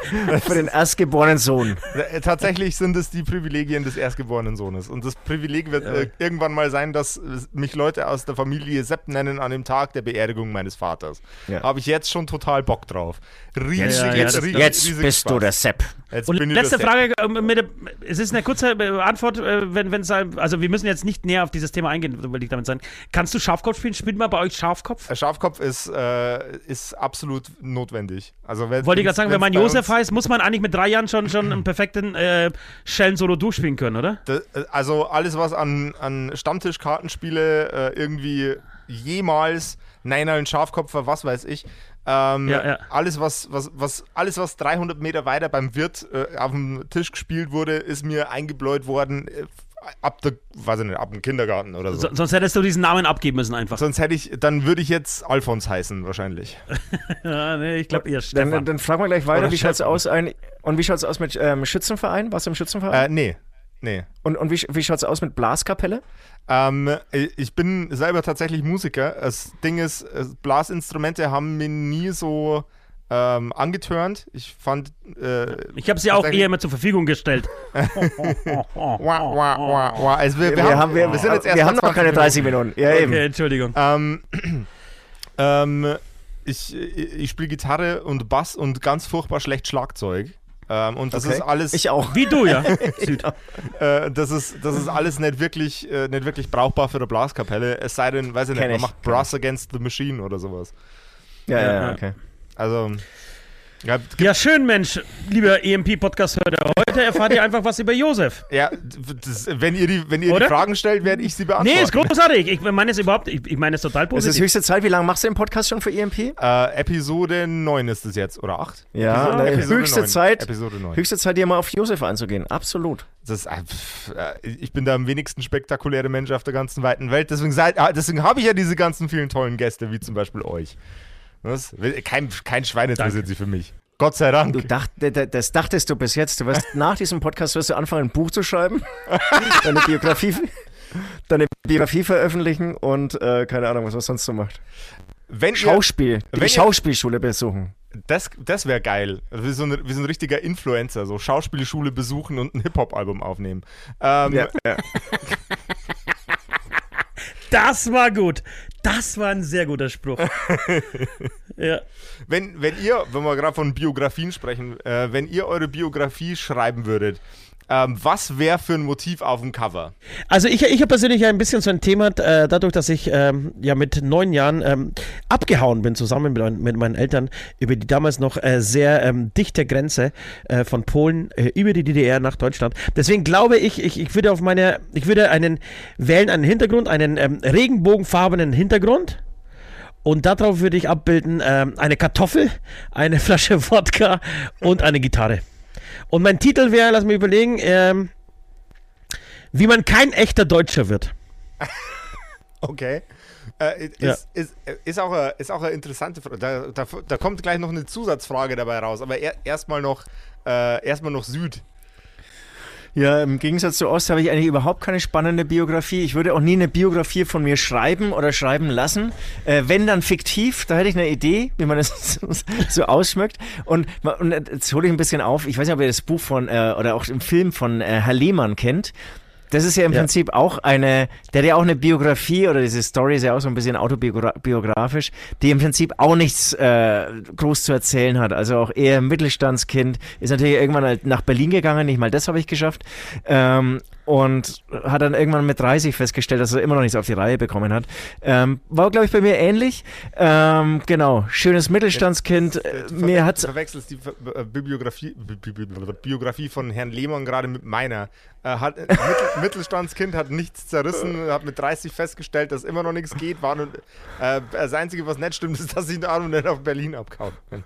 für den erstgeborenen Sohn. Äh, Tatsächlich sind es die Privilegien des erstgeborenen Sohnes. Und das Privileg wird äh, irgendwann mal sein, dass äh, mich Leute aus der Familie Sepp nennen an dem Tag der Beerdigung meines Vaters. Ja. Habe ich jetzt schon total Bock drauf. Riesig, Ja, ja, jetzt, riesig, Jetzt riesig bist du Spaß. der Sepp. Jetzt Und letzte der Frage, ähm, mit es ist eine kurze Antwort, wenn es also wir müssen jetzt nicht näher auf dieses Thema eingehen, will ich damit sagen. Kannst du Schafkopf spielen? Spielt man bei euch Schafkopf? Der Schafkopf ist, äh, ist absolut notwendig. Also wenn, Wollte ich gerade sagen, wenn man Josef heißt, muss man eigentlich mit drei Jahren schon, schon einen perfekten äh, Schellen-Solo durchspielen können, oder? Da- Also alles, was an, an Stammtischkartenspiele äh, irgendwie jemals Nein, ein Schafkopfer, was weiß ich. Ähm, Ja, ja. Alles, was, was, was, alles, was 300 Meter weiter beim Wirt äh, auf dem Tisch gespielt wurde, ist mir eingebläut worden äh, ab der, weiß ich nicht, ab dem Kindergarten oder so. So, sonst hättest du diesen Namen abgeben müssen einfach. Sonst hätte ich, dann würde ich jetzt Alfons heißen, wahrscheinlich. [laughs] Ja, nee, ich glaube eher Dann, Stefan. dann fragen wir gleich weiter, Oder wie schaut's aus ein, und wie schaut's aus mit ähm, Schützenverein? Warst du im Schützenverein? Äh, nee. Nee. und und wie, wie schaut's aus mit Blaskapelle? Ähm, ich bin selber tatsächlich Musiker. Das Ding ist, äh, Blasinstrumente haben mir nie so ähm, angetörnt. Ich fand. Äh, ich habe sie auch eher immer zur Verfügung gestellt. [laughs] Also wir, wir, Wir, haben, haben, wir, wir sind jetzt erst wir mal haben noch keine 30 Minuten. Ja, eben. Okay, Entschuldigung. Ähm, [clears throat] ähm, ich, ich, spiele Gitarre und Bass und ganz furchtbar schlecht Schlagzeug. Ähm, und das Okay. ist alles, Ich auch. Wie du, ja. [laughs] Süd. äh, das ist, das ist alles nicht wirklich, äh, nicht wirklich brauchbar für eine Blaskapelle. Es sei denn, weiß ich nicht, man ich, macht Brass Against the Machine oder sowas. Ja, ja, Ja. ja, okay. Also, ja, Ja, schön, Mensch, lieber EMP-Podcast-Hörer. Heute erfahrt ihr einfach was über Josef. ja das, wenn ihr, die, wenn ihr die? Fragen stellt, werde ich sie beantworten. Nee, ist großartig. Ich meine es überhaupt, ich, ich meine es total Es positiv. ist höchste Zeit. Wie lange machst du den Podcast schon für EMP? Äh, Episode 9 ist es jetzt, oder 8? Ja, Episode, na, höchste 9. Zeit. Episode 9. Höchste Zeit, dir mal auf Josef anzugehen. Absolut. Das äh, äh, ich bin der am wenigsten spektakuläre Mensch auf der ganzen weiten Welt. Deswegen, seid- ah, deswegen habe ich ja diese ganzen vielen tollen Gäste, wie zum Beispiel euch. Was? Kein, kein Schwein interessiert sich für mich. Gott sei Dank. Du dacht, das dachtest du bis jetzt. Du wirst [laughs] nach diesem Podcast wirst du anfangen, ein Buch zu schreiben, [laughs] deine Biografie, deine Biografie veröffentlichen und äh, keine Ahnung, was man sonst so macht. wenn ihr, Schauspiel, wenn die ihr- Schauspielschule besuchen. das das wäre geil. Wie so, ein, wie so ein richtiger Influencer. So Schauspielschule besuchen und ein Hip-Hop-Album aufnehmen. Ähm, Ja, ja. [laughs] Das war gut. Das war ein sehr guter Spruch. [laughs] ja. wenn, wenn ihr, wenn wir gerade von Biografien sprechen, äh, wenn ihr eure Biografie schreiben würdet, ähm, was wäre für ein Motiv auf dem Cover? Also ich, ich habe persönlich ein bisschen so ein Thema, äh, dadurch, dass ich ähm, ja mit neun Jahren ähm, abgehauen bin, zusammen mit, mit meinen Eltern, über die damals noch äh, sehr ähm, dichte Grenze äh, von Polen äh, über die DDR nach Deutschland. Deswegen glaube ich, ich, ich würde auf meine, ich würde einen wählen, einen Hintergrund, einen ähm, regenbogenfarbenen Hintergrund. Und darauf würde ich abbilden ähm, eine Kartoffel, eine Flasche [laughs] Wodka und eine Gitarre. Und mein Titel wäre, lass mich überlegen, ähm, wie man kein echter Deutscher wird. [laughs] Okay. Äh, ist, Ja. ist, ist, auch eine, ist auch eine interessante Frage. Da, da, da kommt gleich noch eine Zusatzfrage dabei raus. Aber er, erstmal noch, äh, erstmal noch Süd. Ja, im Gegensatz zu Ost habe ich eigentlich überhaupt keine spannende Biografie. Ich würde auch nie eine Biografie von mir schreiben oder schreiben lassen. Äh, wenn dann fiktiv, da hätte ich eine Idee, wie man das [laughs] so, ausschmückt. Und, und jetzt hole ich ein bisschen auf. Ich weiß nicht, ob ihr das Buch von äh, oder auch im Film von äh, Herr Lehmann kennt. Das ist ja im Ja. Prinzip auch eine, der hat ja auch eine Biografie oder diese Story ist ja auch so ein bisschen autobiografisch, die im Prinzip auch nichts äh, groß zu erzählen hat. Also auch eher Mittelstandskind, ist natürlich irgendwann halt nach Berlin gegangen, nicht mal das habe ich geschafft. Ähm, und hat dann irgendwann mit 30 festgestellt, dass er immer noch nichts auf die Reihe bekommen hat. Ähm, war, glaube ich, bei mir ähnlich. Ähm, genau, schönes Mittelstandskind. Äh, Du mir hat's du verwechselst die Ver- äh, Bibliografie, Bi- Bi- Bi- Biografie von Herrn Lehmann gerade mit meiner. Er hat, [laughs] Mittel, Mittelstandskind hat nichts zerrissen, hat mit 30 festgestellt, dass immer noch nichts geht. War nur, äh, das Einzige, was nicht stimmt, ist, dass ich den Arm nicht auf Berlin abkauen bin.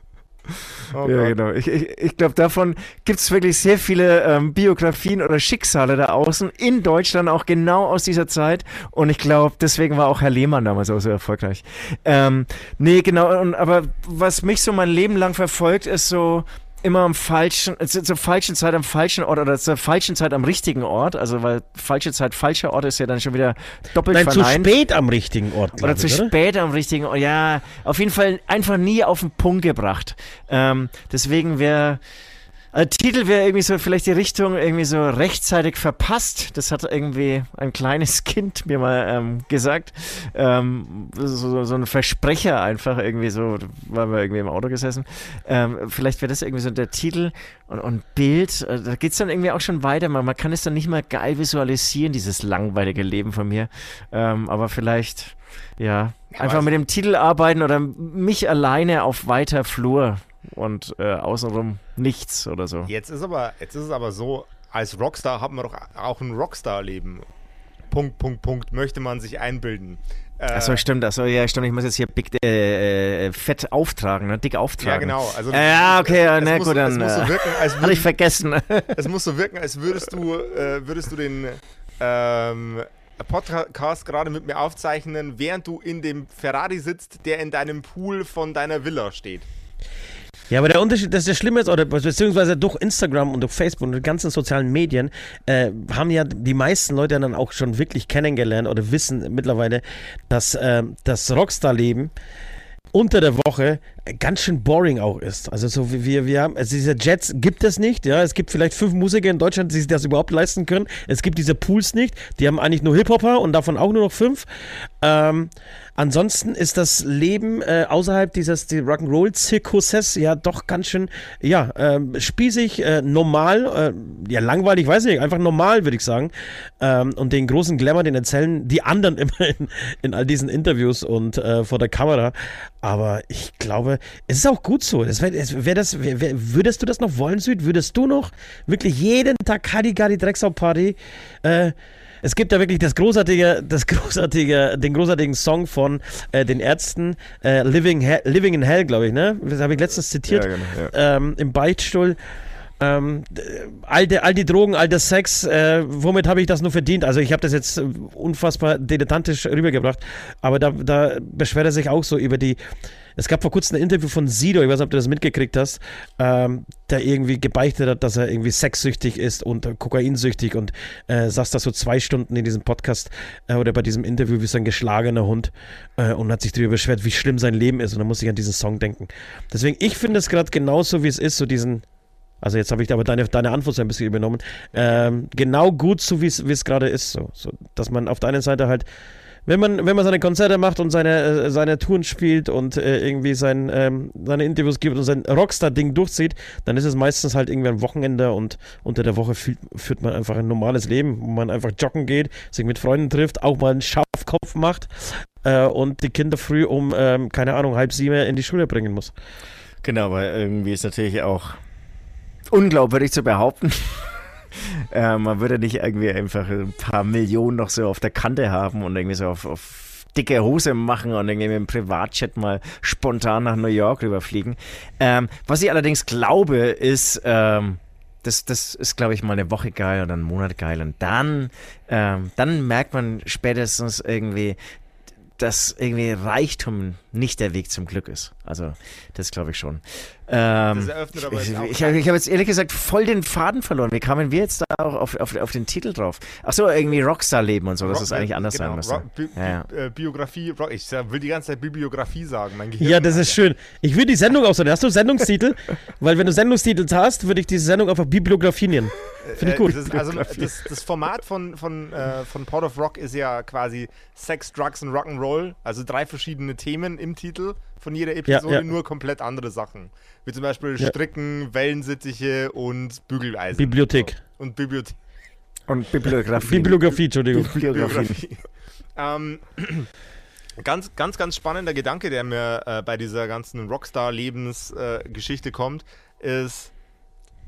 Oh Ja, genau. Ich, ich, ich glaube, davon gibt es wirklich sehr viele ähm, Biografien oder Schicksale da außen, in Deutschland auch genau aus dieser Zeit. Und ich glaube, deswegen war auch Herr Lehmann damals auch so erfolgreich. Ähm, nee, genau. Und, aber was mich so mein Leben lang verfolgt, ist so immer am falschen, zur falschen Zeit am falschen Ort oder zur falschen Zeit am richtigen Ort. Also, weil falsche Zeit, falscher Ort ist ja dann schon wieder doppelt Nein, zu verneint. spät am richtigen Ort. Oder zu ich, spät am richtigen Ort. Ja, auf jeden Fall einfach nie auf den Punkt gebracht. Ähm, deswegen wäre. Äh, Titel wäre irgendwie so vielleicht die Richtung irgendwie so rechtzeitig verpasst. Das hat irgendwie ein kleines [laughs] Kind mir mal ähm, gesagt. Ähm, so, so ein Versprecher einfach irgendwie so, waren wir irgendwie im Auto gesessen. Ähm, vielleicht wäre das irgendwie so der Titel und, und Bild. Äh, da geht's dann irgendwie auch schon weiter. Man, man kann es dann nicht mal geil visualisieren, dieses langweilige Leben von mir. Ähm, aber vielleicht, ja, einfach also- mit dem Titel arbeiten oder mich alleine auf weiter Flur und äh, außenrum nichts oder so. Jetzt ist aber, jetzt ist es aber so, als Rockstar hat man doch auch ein Rockstar-Leben. Punkt, Punkt, Punkt, möchte man sich einbilden. Äh, Achso, stimmt, achso, ja, stimmt, ich muss jetzt hier big, äh, äh, fett auftragen, ne? dick auftragen. ja, genau. Also, Ja, okay, ja, es na muss, gut, dann muss so äh, wirken, als [laughs] ich vergessen. [laughs] es muss so wirken, als würdest du, äh, würdest du den ähm, Podcast gerade mit mir aufzeichnen, während du in dem Ferrari sitzt, der in deinem Pool von deiner Villa steht. Ja, aber der Unterschied, das ist das Schlimme ist, oder beziehungsweise durch Instagram und durch Facebook und die ganzen sozialen Medien äh, haben ja die meisten Leute dann auch schon wirklich kennengelernt oder wissen mittlerweile, dass äh, das Rockstar-Leben unter der Woche ganz schön boring auch ist. Also so wie wir, wir haben, also diese Jets gibt es nicht, ja. Es gibt vielleicht fünf Musiker in Deutschland, die sich das überhaupt leisten können. Es gibt diese Pools nicht, die haben eigentlich nur Hip-Hopper und davon auch nur noch fünf. Ähm, ansonsten ist das Leben äh, außerhalb dieses die Rock'n'Roll-Zirkuses ja doch ganz schön, ja, ähm, spießig, äh, normal, äh, ja, langweilig, weiß ich nicht, einfach normal, würde ich sagen. Ähm, und den großen Glamour, den erzählen die anderen [laughs] immer in, in all diesen Interviews und äh, vor der Kamera. Aber ich glaube, es ist auch gut so. Das wär, wär das, wär, würdest du das noch wollen, Süd? Würdest du noch wirklich jeden Tag Hadigadi Drecksau Party äh, es gibt ja wirklich das großartige, das großartige, den großartigen Song von äh, den Ärzten, äh, Living, He Living in Hell, glaube ich, ne? Das habe ich letztens zitiert. Ja, genau, ja. ähm, Im Beichtstuhl. Ähm, all, die, all die Drogen, all der Sex, äh, womit habe ich das nur verdient? Also ich habe das jetzt unfassbar dilettantisch rübergebracht, aber da, da beschwert er sich auch so über die, es gab vor kurzem ein Interview von Sido, ich weiß nicht, ob du das mitgekriegt hast, ähm, der irgendwie gebeichtet hat, dass er irgendwie sexsüchtig ist und kokainsüchtig und äh, saß da so zwei Stunden in diesem Podcast äh, oder bei diesem Interview wie so ein geschlagener Hund äh, und hat sich darüber beschwert, wie schlimm sein Leben ist und dann muss ich an diesen Song denken. Deswegen, ich finde es gerade genauso, wie es ist, so diesen also jetzt habe ich aber deine, deine Antwort so ein bisschen übernommen. Ähm, genau gut so, wie es gerade ist. So, so, dass man auf der einen Seite halt wenn man, wenn man seine Konzerte macht und seine, äh, seine Touren spielt und äh, irgendwie sein, ähm, seine Interviews gibt und sein Rockstar-Ding durchzieht, dann ist es meistens halt irgendwie ein Wochenende und unter der Woche führt, führt man einfach ein normales Leben, wo man einfach joggen geht, sich mit Freunden trifft, auch mal einen Schafkopf macht äh, und die Kinder früh um, ähm, keine Ahnung, halb sieben in die Schule bringen muss. Genau, weil irgendwie ist natürlich auch unglaubwürdig zu behaupten, [laughs] äh, man würde nicht irgendwie einfach ein paar Millionen noch so auf der Kante haben und irgendwie so auf, auf dicke Hose machen und irgendwie mit dem Privatchat mal spontan nach New York rüberfliegen. Ähm, was ich allerdings glaube, ist, ähm, das, das ist, glaube ich, mal eine Woche geil oder einen Monat geil. Und dann, ähm, dann merkt man spätestens irgendwie, dass irgendwie Reichtum nicht der Weg zum Glück ist. Also, das glaube ich schon. Ähm, das eröffnet aber ich, ich, ich habe jetzt ehrlich gesagt voll den Faden verloren. Wie kamen wir jetzt da auch auf, auf, auf den Titel drauf? Achso, irgendwie Rockstar-Leben und so, dass es eigentlich anders genau, sein müsste. Bi ja, ja. Bi äh, Biografie, Rock, ich will die ganze Zeit Bibliografie sagen. Mein Gehirn, ja, das ist schön. Ich würde die Sendung auch so. Hast du Sendungstitel? [laughs] Weil wenn du Sendungstitel hast, würde ich diese Sendung einfach Bibliografie nennen. Finde ich gut. Das, also das, das, Format von, von, äh, von Port of Rock ist ja quasi Sex, Drugs und Rock'n'Roll. Also drei verschiedene Themen im Titel von jeder Episode, ja, ja. nur komplett andere Sachen. Wie zum Beispiel ja. Stricken, Wellensittiche und Bügeleisen. Bibliothek. So. Und Bibliothek. Und Bibliografie. Bibliografie, Entschuldigung. Bibliografie. [laughs] ähm, ganz, ganz, ganz spannender Gedanke, der mir äh, bei dieser ganzen Rockstar-Lebensgeschichte äh, kommt, ist,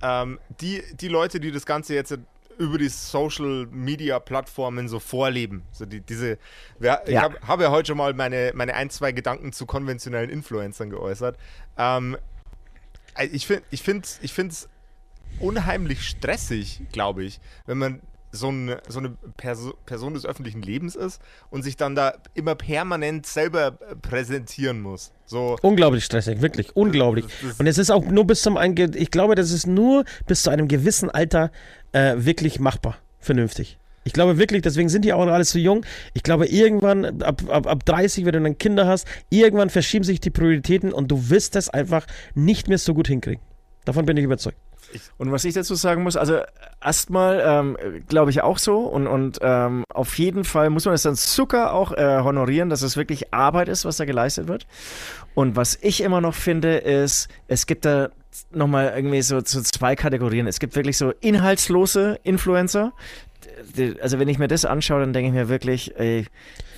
ähm, die, die Leute, die das Ganze jetzt über die Social Media Plattformen so vorleben. So die, diese, ja, ich habe hab ja heute schon mal meine, meine ein, zwei Gedanken zu konventionellen Influencern geäußert. Ähm, ich finde es ich ich unheimlich stressig, glaube ich, wenn man so eine, so eine Perso Person des öffentlichen Lebens ist und sich dann da immer permanent selber präsentieren muss. So. Unglaublich stressig, wirklich, unglaublich. Das, das und es ist auch nur bis zum, Einge ich glaube, das ist nur bis zu einem gewissen Alter äh, wirklich machbar, vernünftig. Ich glaube wirklich, deswegen sind die auch alle so jung. Ich glaube, irgendwann, ab, ab, ab 30, wenn du dann Kinder hast, irgendwann verschieben sich die Prioritäten und du wirst das einfach nicht mehr so gut hinkriegen. Davon bin ich überzeugt. Und was ich dazu sagen muss, also erstmal ähm, glaube ich auch so und, und ähm, auf jeden Fall muss man es dann Zucker auch äh, honorieren, dass es wirklich Arbeit ist, was da geleistet wird. Und was ich immer noch finde, ist, es gibt da nochmal irgendwie so, so zwei Kategorien. Es gibt wirklich so inhaltslose Influencer. Also wenn ich mir das anschaue, dann denke ich mir wirklich, ey,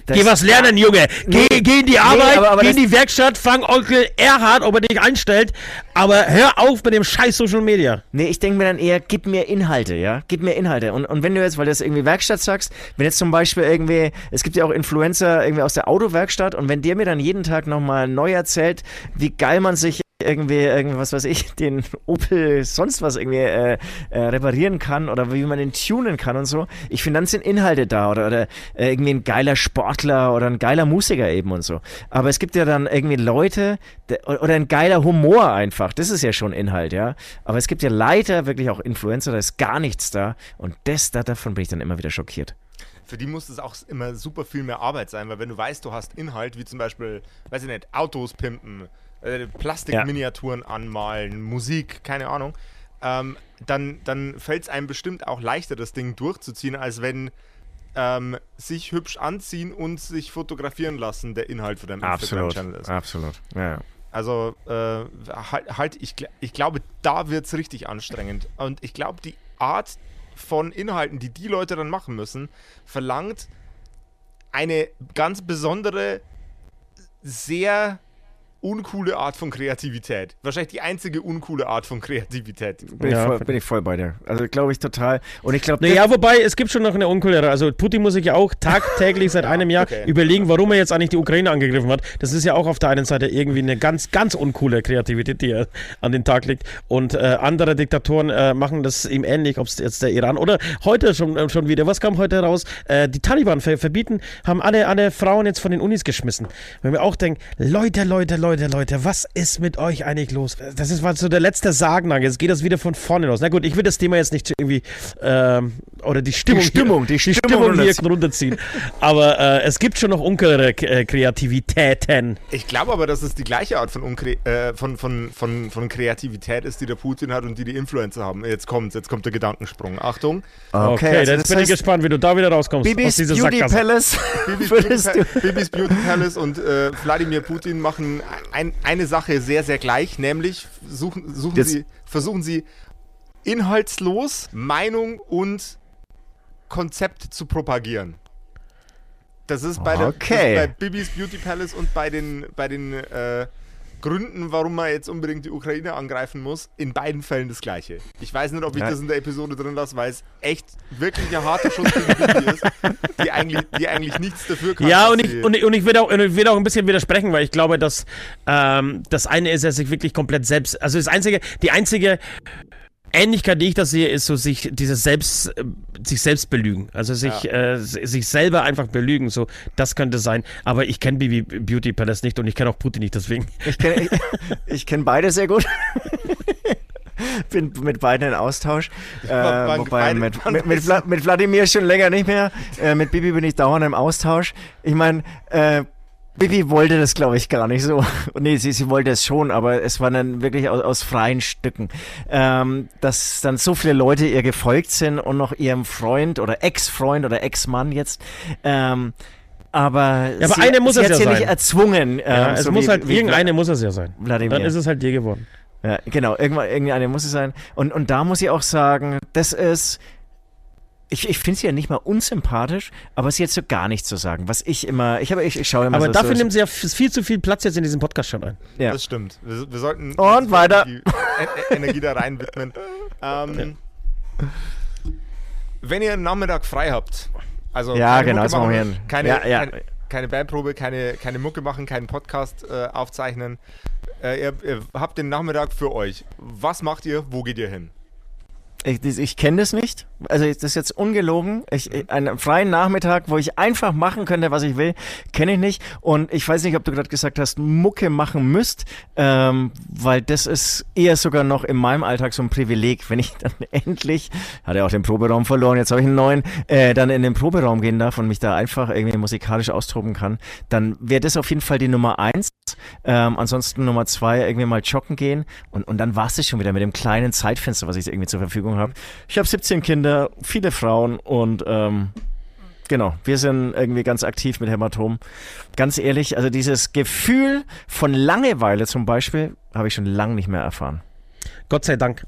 das, geh was lernen, Junge. Geh, nee, geh in die Arbeit, nee, aber, aber geh in die Werkstatt, fang Onkel Erhard, ob er dich einstellt. Aber hör auf mit dem scheiß Social Media. Nee, ich denke mir dann eher, gib mir Inhalte, ja? Gib mir Inhalte. Und, und wenn du jetzt, weil du jetzt irgendwie Werkstatt sagst, wenn jetzt zum Beispiel irgendwie, es gibt ja auch Influencer irgendwie aus der Autowerkstatt und wenn der mir dann jeden Tag nochmal neu erzählt, wie geil man sich irgendwie, irgendwie, was weiß ich, [laughs] den Opel sonst was irgendwie äh, äh, reparieren kann oder wie man den tunen kann und so. Ich finde, dann sind Inhalte da oder, oder äh, irgendwie ein geiler Sportler oder ein geiler Musiker eben und so. Aber es gibt ja dann irgendwie Leute der, oder ein geiler Humor einfach. Das ist ja schon Inhalt, ja. Aber es gibt ja leider wirklich auch Influencer, da ist gar nichts da und das, da, davon bin ich dann immer wieder schockiert für die muss es auch immer super viel mehr Arbeit sein, weil wenn du weißt, du hast Inhalt, wie zum Beispiel, weiß ich nicht, Autos pimpen, äh, Plastikminiaturen anmalen, Musik, keine Ahnung, ähm, dann, dann fällt es einem bestimmt auch leichter, das Ding durchzuziehen, als wenn ähm, sich hübsch anziehen und sich fotografieren lassen der Inhalt für deinen Instagram-Channel ist. absolut. Ja, ja. Also äh, halt, halt, ich, ich glaube, da wird es richtig anstrengend. Und ich glaube, die Art von Inhalten, die die Leute dann machen müssen, verlangt eine ganz besondere, sehr uncoole Art von Kreativität. Wahrscheinlich die einzige uncoole Art von Kreativität. Bin, Ja. ich voll, bin ich voll bei dir. Also glaube ich total. Und ich glaube, Naja, wobei, es gibt schon noch eine uncoolere. Also Putin muss sich ja auch tagtäglich seit [laughs] einem Jahr okay. überlegen, warum er jetzt eigentlich die Ukraine angegriffen hat. Das ist ja auch auf der einen Seite irgendwie eine ganz, ganz uncoole Kreativität, die er an den Tag legt. Und äh, andere Diktatoren äh, machen das ihm ähnlich, ob es jetzt der Iran oder heute schon, äh, schon wieder. Was kam heute raus? Äh, die Taliban ver verbieten, haben alle, alle Frauen jetzt von den Unis geschmissen. Wenn wir auch denken, Leute, Leute, Leute, Leute, was ist mit euch eigentlich los? Das ist was so der letzte Sagen. Jetzt geht das wieder von vorne los. Na gut, ich will das Thema jetzt nicht irgendwie ähm, oder die Stimmung, Stimmung, hier, die Stimmung Stimmung hier runterziehen. runterziehen. Aber äh, es gibt schon noch uncoolere äh, Kreativitäten. Ich glaube aber, dass es die gleiche Art von, Unkre äh, von, von, von, von Kreativität ist, die der Putin hat und die die Influencer haben. Jetzt kommt, jetzt kommt der Gedankensprung. Achtung. Okay, also jetzt bin ich gespannt, wie du da wieder rauskommst aus Bibis dieser Beauty Sackgasse. Palace Bibis [laughs] Beauty. Bibis Beauty Palace und äh, Wladimir Putin machen ein, eine Sache sehr, sehr gleich, nämlich suchen, suchen sie, versuchen sie inhaltslos Meinung und Konzept zu propagieren. Das ist bei, der, Okay. das ist bei Bibis Beauty Palace und bei den, bei den äh, Gründen, warum man jetzt unbedingt die Ukraine angreifen muss, in beiden Fällen das Gleiche. Ich weiß nicht, ob ich Ja. das in der Episode drin lasse, weil es echt wirklich ein harter Schuss gegen Bibi ist, die eigentlich, die eigentlich nichts dafür kann. Ja, und ich, und, ich- und ich will auch, und ich will auch ein bisschen widersprechen, weil ich glaube, dass ähm, das eine ist, er sich wirklich komplett selbst, also das einzige, die einzige Ähnlichkeit, die ich da sehe, ist so sich dieses selbst, sich selbst belügen, also sich, Ja. äh, sich selber einfach belügen, so, das könnte sein. Aber ich kenne Bibi Beauty Palace nicht und ich kenne auch Putin nicht, deswegen. Ich kenne ich, [laughs] ich kenn beide sehr gut. Bin mit beiden in Austausch. [laughs] Äh, wobei mit, mit, mit, Vla, mit Wladimir schon länger nicht mehr. Äh, mit Bibi bin ich dauernd im Austausch. Ich meine, äh, Bibi wollte das, glaube ich, gar nicht so. [laughs] nee, sie, sie wollte es schon, aber es war dann wirklich aus, aus freien Stücken. Ähm, dass dann so viele Leute ihr gefolgt sind und noch ihrem Freund oder Ex-Freund oder Ex-Mann jetzt. Ähm, aber, Ja, aber sie, eine muss sie es hat ja sie nicht sein. erzwungen. Ja, ähm, es so muss wie- halt, wie irgendeine muss es ja sein. Wladimir. Dann ist es halt dir geworden. Ja, genau, irgendwann, irgendeine muss es sein. Und, und da muss ich auch sagen, das ist. Ich, ich finde sie ja nicht mal unsympathisch, aber sie hat so gar nichts zu sagen. Was ich immer. Ich, habe, ich, ich schaue immer Aber so, dafür so, nimmt sie ja viel zu viel Platz jetzt in diesem Podcast schon ein. ja. Das stimmt. Wir, wir sollten Und weiter. Die E- Energie da rein widmen. Ähm, Wenn ihr einen Nachmittag frei habt, also Ja, keine genau, Mucke das machen hin. keine, Ja, ja. keine, keine Bandprobe, keine, keine Mucke machen, keinen Podcast äh, aufzeichnen. Äh, ihr, ihr habt den Nachmittag für euch. Was macht ihr? Wo geht ihr hin? Ich, ich kenne das nicht. Also das ist jetzt ungelogen. Ich, ich- einen freien Nachmittag, wo ich einfach machen könnte, was ich will, kenne ich nicht. Und ich weiß nicht, ob du gerade gesagt hast, Mucke machen müsst, ähm, weil das ist eher sogar noch in meinem Alltag so ein Privileg, wenn ich dann [laughs] endlich, hatte auch den Proberaum verloren, jetzt habe ich einen neuen, äh, dann in den Proberaum gehen darf und mich da einfach irgendwie musikalisch austoben kann, dann wäre das auf jeden Fall die Nummer eins. Ähm, ansonsten Nummer zwei, irgendwie mal joggen gehen. Und, und dann war es das schon wieder mit dem kleinen Zeitfenster, was ich irgendwie zur Verfügung habe. Ich habe 17 Kinder, viele Frauen und ähm, genau, wir sind irgendwie ganz aktiv mit Hämatom. Ganz ehrlich, also dieses Gefühl von Langeweile zum Beispiel habe ich schon lange nicht mehr erfahren. Gott sei Dank.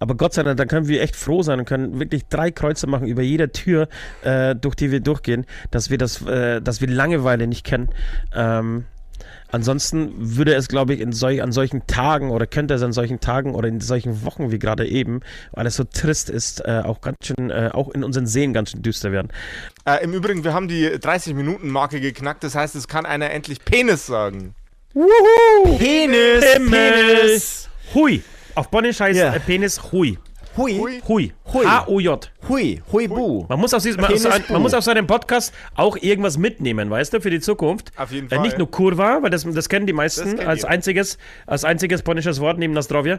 Aber Gott sei Dank, dann können wir echt froh sein und können wirklich drei Kreuze machen über jede Tür, äh, durch die wir durchgehen, dass wir das, äh, dass wir Langeweile nicht kennen. Ähm, ansonsten würde es, glaube ich, in solch, an solchen Tagen oder könnte es an solchen Tagen oder in solchen Wochen wie gerade eben, weil es so trist ist, äh, auch ganz schön, äh, auch in unseren Seelen ganz schön düster werden. Äh, Im Übrigen, wir haben die 30-Minuten-Marke geknackt. Das heißt, es kann einer endlich Penis sagen. Penis! Penis! Hui! Auf Bonnisch heißt Ja. äh, Penis Hui. Hui! Hui. Hui. Hui. H-U-J. Hui! Hui! Bu! Man muss, auf diesem, man, Penis man, muss auf seinem Podcast auch irgendwas mitnehmen, weißt du, für die Zukunft. Auf jeden Äh, Fall. nicht nur Kurva, weil das, das kennen die meisten kennt als jeder. einziges, als einziges polnisches Wort neben Nastrovia.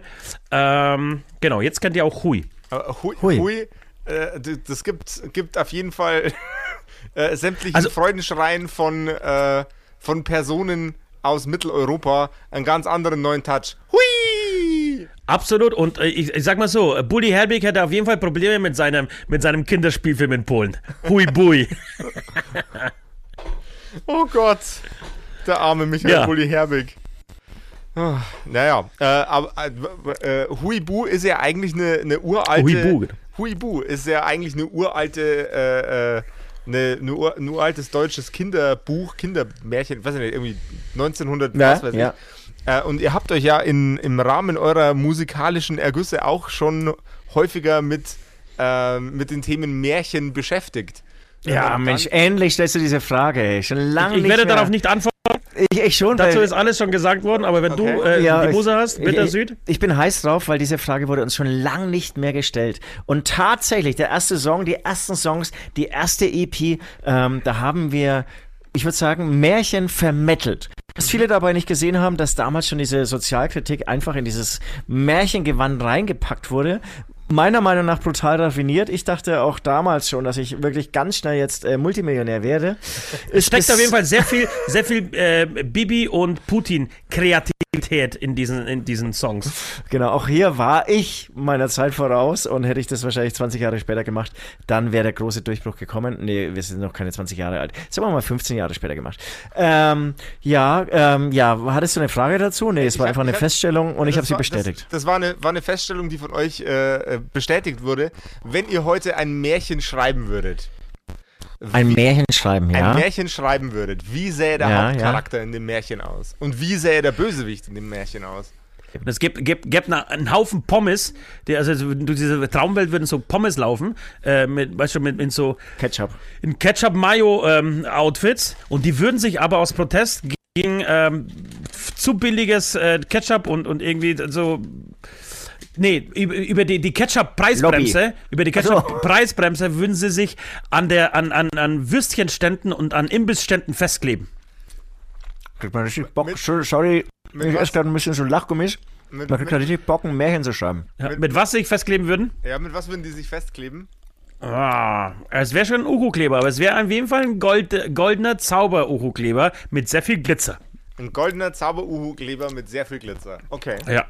Ähm, genau, jetzt kennt ihr auch Hui. Aber Hui, Hui. Hui äh, das gibt, gibt auf jeden Fall [laughs] äh, sämtliche Also- Freudenschreien von, äh, von Personen aus Mitteleuropa einen ganz anderen neuen Touch. Hui! Absolut. Und äh, ich, ich sag mal so, Bully Herbig hätte auf jeden Fall Probleme mit seinem, mit seinem Kinderspielfilm in Polen. Hui Bui. [laughs] Oh Gott, der arme Michael Ja. Bulli Herbig. Ah, Naja, äh, aber äh, äh, Huibu ist ja eigentlich eine, eine uralte. Huibu. Huibu ist ja eigentlich eine uralte, äh, äh, eine, eine ur, ein uraltes deutsches Kinderbuch, Kindermärchen, weiß ich nicht, irgendwie 1900, Ja, was weiß ja. Ich. Äh, und ihr habt euch ja in, im Rahmen eurer musikalischen Ergüsse auch schon häufiger mit, äh, mit den Themen Märchen beschäftigt. Ja, Mensch, endlich stellst du diese Frage. ey. Schon lange Ich nicht werde mehr. darauf nicht antworten. Ich, ich schon. Dazu ist alles schon gesagt worden, aber wenn Okay. du äh, Ja, die ich- Muse hast, ich- Bitter ich, Süd. Ich bin heiß drauf, weil diese Frage wurde uns schon lang nicht mehr gestellt. Und tatsächlich, der erste Song, die ersten Songs, die erste EP, ähm, da haben wir, ich würde sagen, Märchen vermettelt. Was viele dabei nicht gesehen haben, dass damals schon diese Sozialkritik einfach in dieses Märchengewand reingepackt wurde. Meiner Meinung nach brutal raffiniert. Ich dachte auch damals schon, dass ich wirklich ganz schnell jetzt äh, Multimillionär werde. Es steckt auf jeden Fall sehr viel, sehr viel äh, Bibi und Putin Kreativität in diesen, in diesen Songs. Genau, auch hier war ich meiner Zeit voraus und hätte ich das wahrscheinlich 20 Jahre später gemacht, dann wäre der große Durchbruch gekommen. Nee, wir sind noch keine 20 Jahre alt. Sagen wir mal 15 Jahre später gemacht. Ähm, ja, ähm, ja, hattest du eine Frage dazu? Nee, es Ich war hab- einfach eine hab- Feststellung und ich Das habe sie bestätigt. Das, das war, eine, war eine Feststellung, die von euch äh, äh, bestätigt wurde. Wenn ihr heute ein Märchen schreiben würdet, Ein Märchen schreiben, ja? ein Märchen schreiben würdet, wie sähe der Ja, Hauptcharakter in dem Märchen aus? Und wie sähe der Bösewicht in dem Märchen aus? Es gibt, gibt, gibt einen Haufen Pommes, die, also durch diese Traumwelt würden so Pommes laufen, äh, mit, weißt du, mit, mit so Ketchup. in Ketchup-Mayo-Outfits und die würden sich aber aus Protest gegen ähm, zu billiges äh, Ketchup und, und irgendwie so. Nee, über, über die, die Ketchup-Preisbremse, über die so. Ketchup-Preisbremse würden sie sich an, der, an, an, an Würstchenständen und an Imbissständen festkleben. Kriegt man richtig Bock. Mit- So- Sorry, mit ich esse gerade ein bisschen so Lachgummis. Mit, Man kriegt mit, richtig Bock, ein Märchen zu schreiben. Ja, Mit- mit, was sie sich festkleben würden? ja, mit was würden die sich festkleben? Ah, es wäre schon ein Uhu-Kleber, aber es wäre auf jeden Fall ein Gold, goldener Zauber-Uhu-Kleber mit sehr viel Glitzer. Ein goldener Zauber-Uhu-Kleber mit sehr viel Glitzer. Okay. Ja.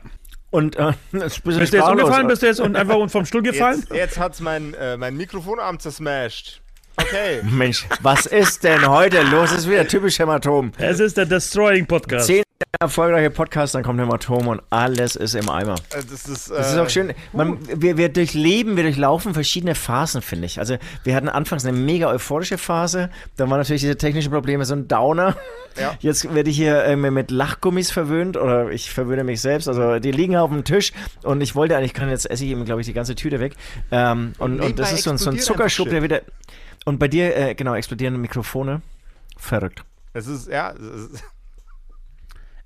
Und äh, [laughs] ist Bist du jetzt umgefallen? Bist du jetzt und einfach vom Stuhl gefallen? Jetzt, jetzt hat's mein, äh, mein Mikrofonarm zersmashed. Okay. [laughs] Mensch, was ist denn heute los? Das ist wieder typisch Hämatom. Es ist der Destroying Podcast. Zehn erfolgreiche Podcasts, dann kommt Hämatom und alles ist im Eimer. Äh, Das ist, äh, Das ist auch schön. Man, wir, wir durchleben, wir durchlaufen verschiedene Phasen, finde ich. Also wir hatten anfangs eine mega euphorische Phase. Dann waren natürlich diese technischen Probleme so ein Downer. Ja. [laughs] Jetzt werde ich hier äh, mit Lachgummis verwöhnt oder ich verwöhne mich selbst. Also die liegen auf dem Tisch und ich wollte eigentlich, kann jetzt esse ich eben, glaube ich, die ganze Tüte weg. Ähm, und, und das ist so, ein- so ein Zuckerschub, der wieder. Und bei dir, äh, genau, explodierende Mikrofone. Verrückt. Es ist, ja, es ist,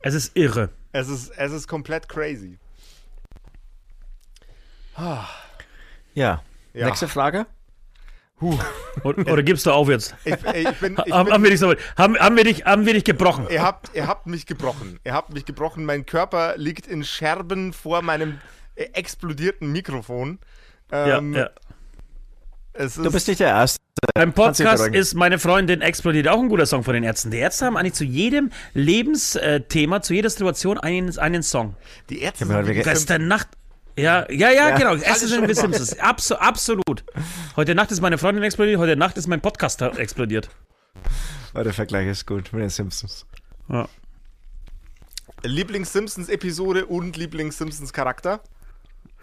Es ist irre. es ist, es ist komplett crazy. Ja. Ja. Nächste Frage. Oder, oder gibst du auf jetzt? [laughs] Ich, ich bin, ich haben, bin, haben, wir dich so, haben, haben, wir dich, haben wir dich gebrochen? ihr, habt, ihr habt mich gebrochen. Ihr habt mich gebrochen. Mein Körper liegt in Scherben vor meinem äh, explodierten Mikrofon. Ähm, ja, ja. Es ist, Du bist nicht der Erste. Beim Podcast ist meine Freundin explodiert. Auch ein guter Song von den Ärzten. Die Ärzte haben eigentlich zu jedem Lebensthema, zu jeder Situation einen, einen Song. die Ärzte sind Gestern Nacht. Ja, ja, ja, Ja. genau. Ärzte Alles sind Simpsons. Abso absolut. Heute Nacht ist meine Freundin explodiert, heute Nacht ist mein Podcast explodiert. Oh, der Vergleich ist gut mit den Simpsons. Ja. Lieblings-Simpsons-Episode und Lieblings-Simpsons-Charakter.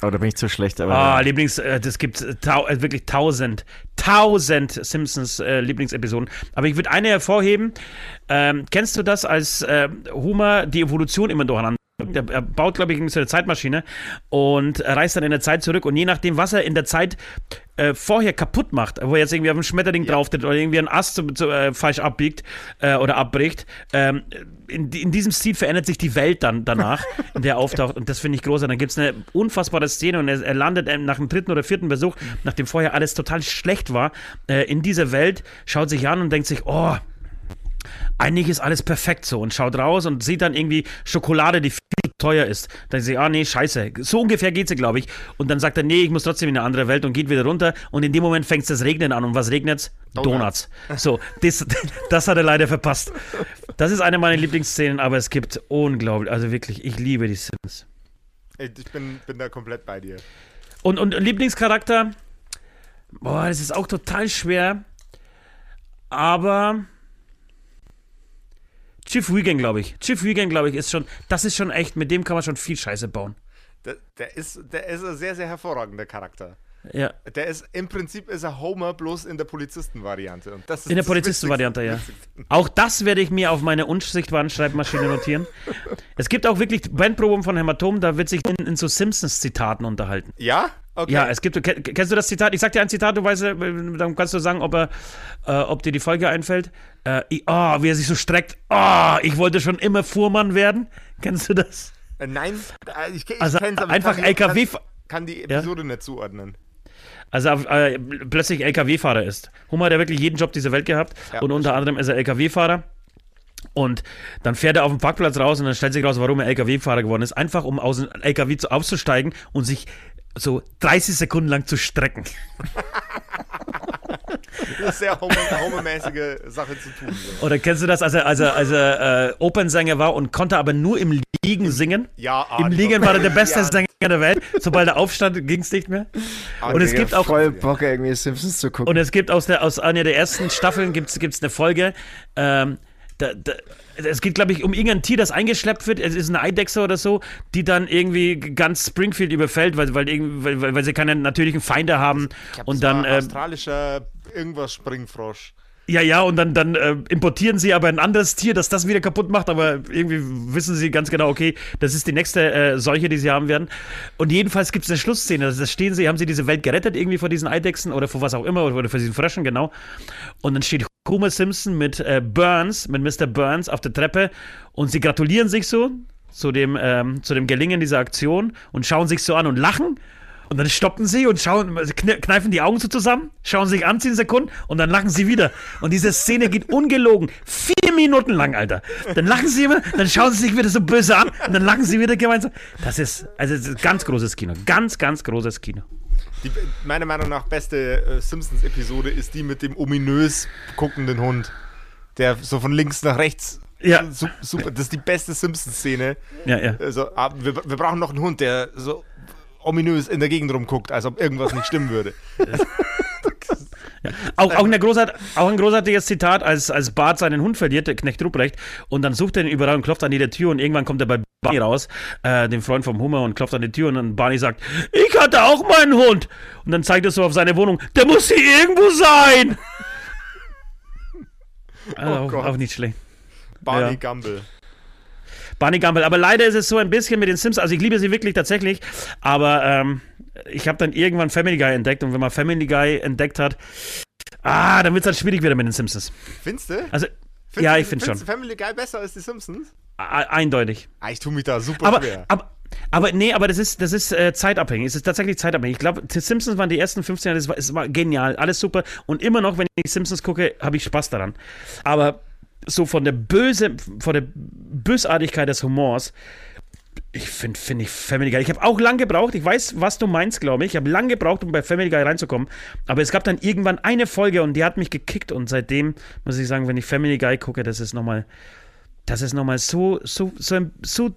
Oh, da bin ich zu schlecht. Aber Ah, Lieblings, äh, das gibt äh, tau äh, wirklich tausend, tausend Simpsons äh, Lieblingsepisoden. Aber ich würde eine hervorheben. Ähm, kennst du das, als äh, Homer die Evolution immer durcheinander? Der, er baut, glaube ich, so eine Zeitmaschine und reist dann in der Zeit zurück. Und je nachdem, was er in der Zeit äh, vorher kaputt macht, wo er jetzt irgendwie auf einen Schmetterling drauf tritt oder irgendwie einen Ast zu, zu, äh, falsch abbiegt äh, oder abbricht, ähm, in, in diesem Stil verändert sich die Welt dann danach, [laughs] in der er auftaucht. Und das finde ich großartig. Dann gibt es eine unfassbare Szene und er, er landet nach dem dritten oder vierten Besuch, nachdem vorher alles total schlecht war, äh, in dieser Welt, schaut sich an und denkt sich, oh, eigentlich ist alles perfekt so und schaut raus und sieht dann irgendwie Schokolade, die viel teuer ist. Dann sie, ah nee, scheiße. So ungefähr geht sie, glaube ich. Und dann sagt er, nee, ich muss trotzdem in eine andere Welt und geht wieder runter. Und in dem Moment fängt es das Regnen an. Und was regnet Donuts. Donuts. So, das, [laughs] das hat er leider verpasst. Das ist eine meiner Lieblingsszenen, aber es gibt unglaublich, also wirklich, ich liebe die Sims. Ich bin, bin da komplett bei dir. Und, und Lieblingscharakter, boah, das ist auch total schwer. Aber Chief Wigan, glaube ich. Chief Wigan, glaube ich, ist schon, das ist schon echt, mit dem kann man schon viel Scheiße bauen. Der, der, ist, der ist ein sehr, sehr hervorragender Charakter. Ja. Der ist, im Prinzip ist er Homer bloß in der Polizistenvariante. Und das ist in der Polizistenvariante, ja. [laughs] Auch das werde ich mir auf meine unsichtbaren Schreibmaschine notieren. [laughs] es gibt auch wirklich Bandproben von Hämatom, da wird sich in, in so Simpsons-Zitaten unterhalten. Ja? Okay. Ja, es gibt, ke- kennst du das Zitat? Ich sag dir ein Zitat, du weißt, äh, dann kannst du sagen, ob, er, äh, ob dir die Folge einfällt. Äh, oh, wie er sich so streckt. Oh, ich wollte schon immer Fuhrmann werden. [laughs] Kennst du das? Äh, Nein, äh, ich, ich Also kenn's, aber einfach LKW Kann, kann die Episode nicht zuordnen. Also äh, plötzlich LKW-Fahrer ist. Hummer hat ja wirklich jeden Job dieser Welt gehabt Ja, und unter anderem ist er LKW-Fahrer. Und dann fährt er auf den Parkplatz raus und dann stellt sich raus, warum er LKW-Fahrer geworden ist. Einfach um aus dem LKW zu, auszusteigen und sich so 30 Sekunden lang zu strecken. [laughs] Das ist sehr Homer-mäßige Sache zu tun. So. Oder kennst du das, als er, als er, als er äh, Opernsänger war und konnte aber nur im Liegen singen? Ja, Im Arnold. Liegen war er der [laughs] beste Ja. Sänger der Welt. Sobald er aufstand, ging es nicht mehr. Und es gibt auch voll Bock, irgendwie Simpsons zu gucken. Und es gibt aus, der, aus einer der ersten Staffeln gibt's, gibt's eine Folge, ähm, da, da, es geht, glaube ich, um irgendein Tier, das eingeschleppt wird. Es ist eine Eidechse oder so, die dann irgendwie ganz Springfield überfällt, weil, weil, weil, weil, sie keine natürlichen Feinde haben. Und dann, äh, australischer irgendwas Springfrosch. Ja, ja, und dann, dann äh, importieren sie aber ein anderes Tier, das das wieder kaputt macht, aber irgendwie wissen sie ganz genau, okay, das ist die nächste äh, Seuche, die sie haben werden. Und jedenfalls gibt es eine Schlussszene, also da stehen sie, haben sie diese Welt gerettet irgendwie vor diesen Eidechsen oder vor was auch immer, oder vor diesen Fröschen, genau. Und dann steht Homer Simpson mit äh, Burns, mit Mr. Burns auf der Treppe und sie gratulieren sich so zu dem, ähm, zu dem Gelingen dieser Aktion und schauen sich so an und lachen. Und dann stoppen sie und schauen, kne- kneifen die Augen so zusammen, schauen sich an, 10 Sekunden und dann lachen sie wieder. Und diese Szene geht ungelogen vier Minuten lang, Alter. Dann lachen sie immer, dann schauen sie sich wieder so böse an und dann lachen sie wieder gemeinsam. Das ist, also das ist ganz großes Kino. Ganz, ganz großes Kino. Die meiner Meinung nach beste äh, Simpsons-Episode ist die mit dem ominös guckenden Hund, der so von links nach rechts. Ja. Su super, das ist die beste Simpsons-Szene. Ja, ja. Also, ah, wir, wir brauchen noch einen Hund, der so ominös in der Gegend rumguckt, als ob irgendwas nicht stimmen würde. [laughs] Auch, auch, eine großart, auch ein großartiges Zitat, als, als Bart seinen Hund verliert, der Knecht Ruprecht, und dann sucht er ihn überall und klopft an jede Tür und irgendwann kommt er bei Barney raus, äh, dem Freund vom Hummer, und klopft an die Tür und dann Barney sagt, ich hatte auch meinen Hund. Und dann zeigt er so auf seine Wohnung, der muss hier irgendwo sein. Also Oh auch, auch nicht schlecht. Barney Ja. Gumble. Barney Gumble. Aber leider ist es so ein bisschen mit den Sims. Also ich liebe sie wirklich tatsächlich. Aber ähm, ich habe dann irgendwann Family Guy entdeckt. Und wenn man Family Guy entdeckt hat, ah, dann wird es halt schwierig wieder mit den Simpsons. Findest du? Also, Findest ja, ich finde schon. Family Guy besser als die Simpsons? Eindeutig. Ah, ich tue mich da super Aber, schwer. aber, aber nee, aber das ist, das ist äh, zeitabhängig. Es ist tatsächlich zeitabhängig. Ich glaube, die Simpsons waren die ersten 15 Jahre, das war, es war genial, alles super. Und immer noch, wenn ich Simpsons gucke, habe ich Spaß daran. Aber so von der Böse, von der Bösartigkeit des Humors, ich finde find ich Family Guy. Ich habe auch lang gebraucht, ich weiß, was du meinst, glaube ich. Ich habe lang gebraucht, um bei Family Guy reinzukommen. Aber es gab dann irgendwann eine Folge und die hat mich gekickt. Und seitdem muss ich sagen, wenn ich Family Guy gucke, das ist nochmal, das ist nochmal so, so, so, ein, so,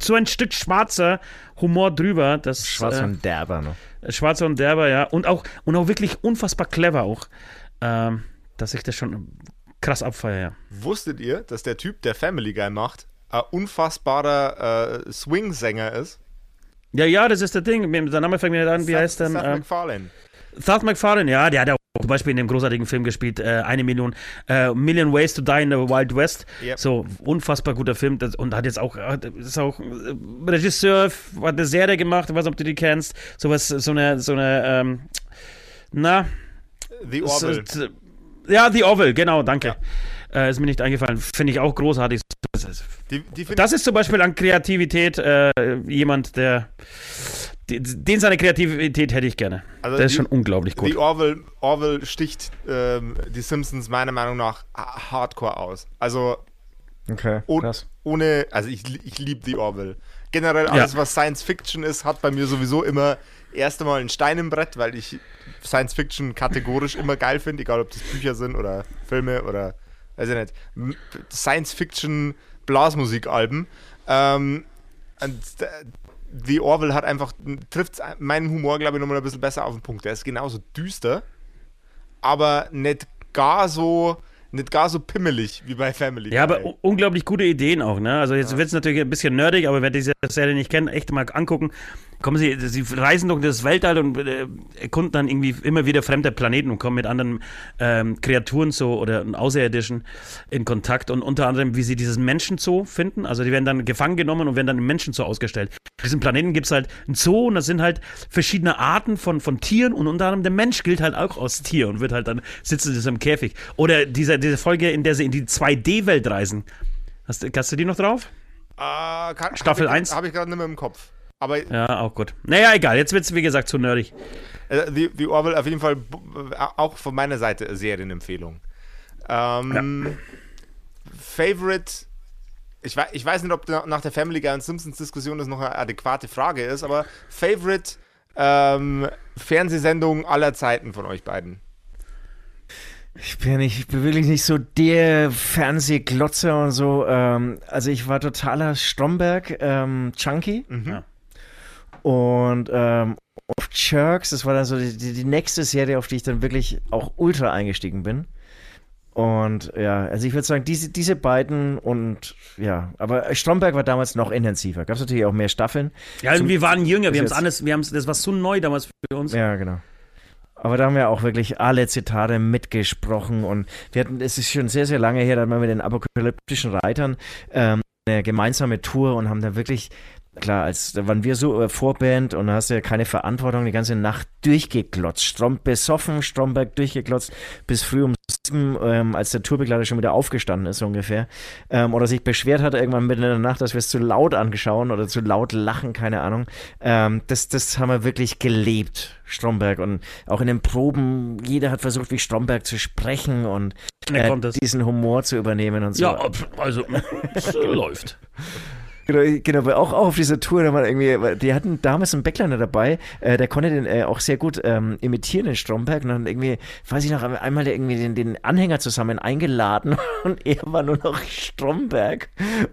so ein Stück schwarzer Humor drüber. Das, Schwarz äh, und derber noch. Schwarzer und derber, ja. Und auch, und auch wirklich unfassbar clever auch. Ähm, dass ich das schon krass abfeiere, ja. Wusstet ihr, dass der Typ, der Family Guy macht, ein unfassbarer äh, Swing-Sänger ist? Ja, ja, das ist der Ding. Der Name fängt mir nicht an. Wie Seth- heißt denn? Seth Ähm, MacFarlane. Seth MacFarlane, ja, der hat ja auch zum Beispiel in dem großartigen Film gespielt, äh, eine Million, äh, Million Ways to Die in the Wild West. Yep. So, unfassbar guter Film das, und hat jetzt auch, ist auch äh, Regisseur, hat eine Serie gemacht, weiß nicht, ob du die kennst, sowas, so eine, so eine, ähm, na, The Orville. s- s- ja, The Orville, genau, danke. Äh, ist mir nicht eingefallen, finde ich auch großartig. Die, die find Das ist zum Beispiel an Kreativität äh, jemand, der, die- den seine Kreativität hätte ich gerne. Also der ist die- schon unglaublich gut. The Orville, Orville sticht ähm, die Simpsons meiner Meinung nach ha- hardcore aus. Also Okay, krass. ohne, also ich, ich liebe The Orville. Generell alles, Ja. was Science Fiction ist, hat bei mir sowieso immer erst einmal ein Stein im Brett, weil ich Science Fiction kategorisch immer geil finde, egal ob das Bücher sind oder Filme oder, weiß ich nicht, Science Fiction Blasmusikalben. Ähm, und äh, The Orville hat einfach, trifft meinen Humor, glaube ich, nochmal ein bisschen besser auf den Punkt. Der ist genauso düster, aber nicht gar so, nicht gar so pimmelig wie bei Family Ja, aber unglaublich gute Ideen auch, ne? Also jetzt wird es natürlich ein bisschen nerdig, aber wer diese Serie nicht kennt, echt mal angucken. Kommen Sie, Sie reisen durch das Weltall und äh, erkunden dann irgendwie immer wieder fremde Planeten und kommen mit anderen ähm, Kreaturen so oder Außerirdischen in Kontakt und unter anderem, wie sie dieses Menschenzoo finden. Also die werden dann gefangen genommen und werden dann im Menschenzoo ausgestellt. Auf diesem Planeten gibt es halt ein Zoo und das sind halt verschiedene Arten von, von Tieren und unter anderem der Mensch gilt halt auch als Tier und wird halt dann sitzen in diesem Käfig. Oder diese, diese Folge, in der sie in die 2D-Welt reisen. Hast, du- hast du die noch drauf? Ah, kann, Staffel hab ich, eins? Habe ich gerade nicht mehr im Kopf. Aber Ja, auch gut. Naja, egal. Jetzt wird es, wie gesagt, zu nerdig. äh, The, The Orville auf jeden Fall äh, auch von meiner Seite eine Serienempfehlung. Ähm, Favorite. Ich, wei- ich weiß nicht, ob na- nach der Family Guy und Simpsons Diskussion das noch eine adäquate Frage ist, aber Favorite ähm, Fernsehsendung aller Zeiten von euch beiden. Ich bin, nicht, ich bin wirklich nicht so der Fernsehglotzer und so. Ähm, also ich war totaler Stromberg-Junkie. Ja. Und ähm, auf Jerks, das war dann so die, die, nächste Serie, auf die ich dann wirklich auch ultra eingestiegen bin. Und ja, also ich würde sagen, diese, diese beiden und ja, aber Stromberg war damals noch intensiver. Gab es natürlich auch mehr Staffeln. Ja, und wir waren jünger. Wir haben es alles, wir haben's, das war so neu damals für uns. Ja, genau. Aber da haben wir auch wirklich alle Zitate mitgesprochen und wir hatten, es ist schon sehr, sehr lange her, da haben wir mit den apokalyptischen Reitern ähm, eine gemeinsame Tour und haben da wirklich, klar, als da waren wir so äh, Vorband und hast ja keine Verantwortung, die ganze Nacht durchgeklotzt. Strom, besoffen, Stromberg durchgeklotzt bis früh um sieben, ähm, als der Tourbegleiter schon wieder aufgestanden ist, ungefähr. Ähm, oder sich beschwert hat irgendwann mitten in der Nacht, dass wir es zu laut angeschauen oder zu laut lachen, keine Ahnung. Ähm, das, das haben wir wirklich gelebt, Stromberg. Und auch in den Proben, jeder hat versucht, wie Stromberg zu sprechen und äh, diesen Humor zu übernehmen und so. Ja, also es [laughs] läuft. Genau, genau, auch, auch auf dieser Tour, da war irgendwie, die hatten damals einen Backliner dabei, äh, der konnte den äh, auch sehr gut ähm, imitieren, den Stromberg. Und dann irgendwie, weiß ich noch, einmal irgendwie den, den Anhänger zusammen eingeladen [laughs] und er war nur noch Stromberg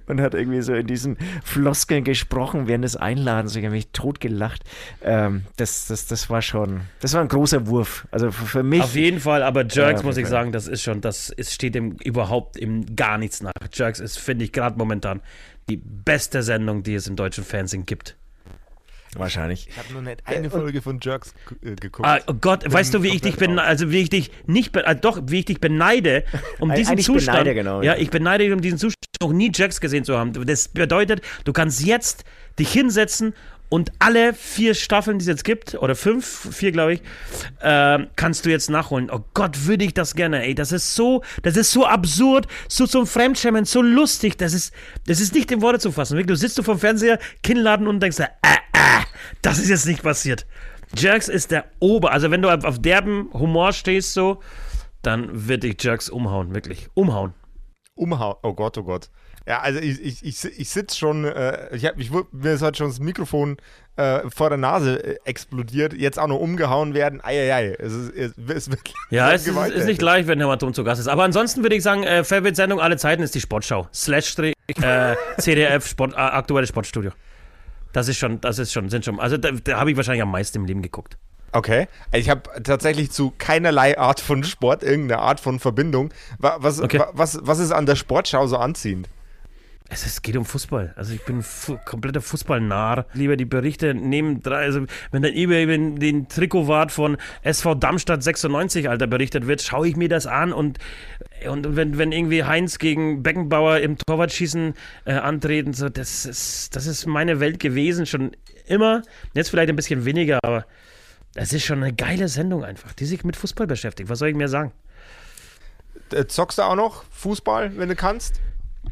und hat irgendwie so in diesen Floskeln gesprochen während des Einladens. Ich habe mich totgelacht. Ähm, das, das, das war schon, das war ein großer Wurf. Also für, mich. Auf jeden Fall, aber Ja, Jerks, auf muss ich sagen, das ist schon, das ist, steht dem überhaupt im gar nichts nach. Jerks ist, finde ich, gerade momentan die beste Sendung, die es im deutschen Fernsehen gibt. Wahrscheinlich. Ich habe noch nicht eine Folge von Jerks äh, geguckt. Ah, oh Gott, weißt du, wie ich dich raus. also wie ich dich nicht, be- äh, doch, wie ich dich beneide, [laughs] um diesen Zustand, beneide, genau, ja, ja. ich beneide dich um diesen Zustand, noch nie Jacks gesehen zu haben. Das bedeutet, du kannst jetzt dich hinsetzen und alle vier Staffeln, die es jetzt gibt, oder fünf, vier glaube ich, ähm, kannst du jetzt nachholen. Oh Gott, würde ich das gerne, ey. Das ist so, das ist so absurd, so zum Fremdschämen, so lustig. Das ist, das ist nicht in Worte zu fassen. Du sitzt du vom Fernseher, Kinnladen und denkst, äh, äh, das ist jetzt nicht passiert. Jerks ist der Ober. Also wenn du auf auf derben Humor stehst so, dann wird dich Jerks umhauen, wirklich. Umhauen. Umhauen. Oh Gott, oh Gott. Ja, also ich, ich, ich, ich sitze schon, äh, ich hab, ich, mir ist heute schon das Mikrofon äh, vor der Nase äh, explodiert, jetzt auch noch umgehauen werden. Eieiei, es ist, es, es wird Ja, [laughs] es ist, ist nicht leicht, wenn der Maton zu Gast ist. Aber ansonsten würde ich sagen, äh, Favorite-Sendung aller Zeiten ist die Sportschau. Slash äh, [laughs] CDF Sport, äh, aktuelle Sportstudio. Das ist schon, das ist schon, sind schon, also da, da habe ich wahrscheinlich am meisten im Leben geguckt. Okay. Ich habe tatsächlich zu keinerlei Art von Sport irgendeine Art von Verbindung. Wa- Was, Okay. wa- was, was ist an der Sportschau so anziehend? Es, ist, geht um Fußball. Also ich bin fu kompletter Fußballnarr. Lieber die Berichte nehmen drei, also wenn dann über den Trikotwart von SV Darmstadt 96, Alter, berichtet wird, schaue ich mir das an und, und wenn, wenn irgendwie Heinz gegen Beckenbauer im Torwartschießen äh, antreten, so, das ist, das ist meine Welt gewesen, schon immer. Jetzt vielleicht ein bisschen weniger, aber das ist schon eine geile Sendung einfach, die sich mit Fußball beschäftigt. Was soll ich mir sagen? Äh, Zockst du auch noch Fußball, wenn du kannst?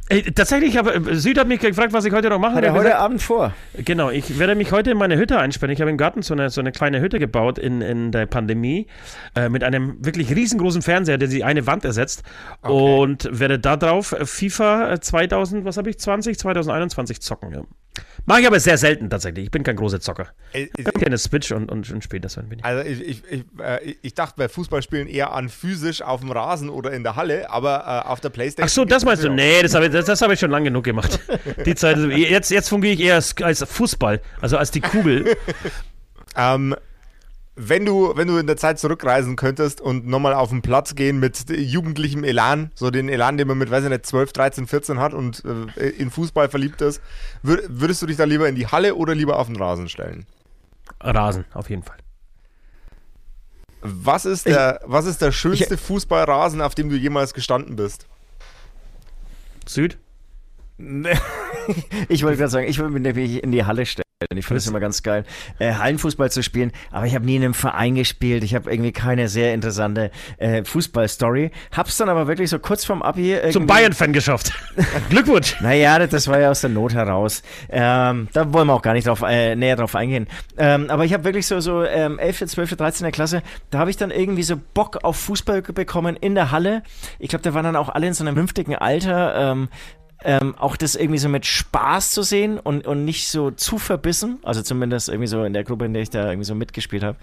Äh, tatsächlich, aber äh, Süd hat mich gefragt, was ich heute noch mache. Hat Er heute gesagt, Abend vor. Genau, ich werde mich heute in meine Hütte einsperren. Ich habe im Garten so eine, so eine kleine Hütte gebaut in, in der Pandemie äh, mit einem wirklich riesengroßen Fernseher, der die eine Wand ersetzt und werde da drauf FIFA 2000, was habe ich, 20, 2021 zocken. Ja. Mache ich aber sehr selten tatsächlich. Ich bin kein großer Zocker. Ich habe eine Switch und, und, und spiele das ein wenig. Also ich, ich, ich, äh, ich dachte bei Fußballspielen eher an physisch auf dem Rasen oder in der Halle, aber äh, auf der Playstation. Ach so, das meinst du? Nee, das habe ich, das, das hab ich schon lange genug gemacht. [laughs] Die Zeit, jetzt, jetzt fungiere ich eher als, als Fußball, also als die Kugel. Ähm, wenn du, wenn du in der Zeit zurückreisen könntest und nochmal auf den Platz gehen mit jugendlichem Elan, so den Elan, den man mit, weiß ich nicht, 12, 13, 14 hat und äh, in Fußball verliebt ist, wür würdest du dich da lieber in die Halle oder lieber auf den Rasen stellen? Rasen, auf jeden Fall. Was ist der, was ist der schönste Fußballrasen, auf dem du jemals gestanden bist? Süd? [laughs] Ich wollte gerade sagen, ich würde mich nämlich in die Halle stellen. Ich finde es immer ganz geil, äh, Hallenfußball zu spielen. Aber ich habe nie in einem Verein gespielt. Ich habe irgendwie keine sehr interessante äh, Fußballstory. Hab's dann aber wirklich so kurz vorm Abi. Zum Bayern-Fan geschafft. [laughs] Glückwunsch. Naja, das, das war ja aus der Not heraus. Ähm, da wollen wir auch gar nicht drauf, äh, näher drauf eingehen. Ähm, aber ich habe wirklich so, so ähm, 11., 12., 13. Klasse, da habe ich dann irgendwie so Bock auf Fußball bekommen in der Halle. Ich glaube, da waren dann auch alle in so einem vernünftigen Alter. Ähm, ähm, auch das irgendwie so mit Spaß zu sehen und, und nicht so zu verbissen. Also zumindest irgendwie so in der Gruppe, in der ich da irgendwie so mitgespielt habe.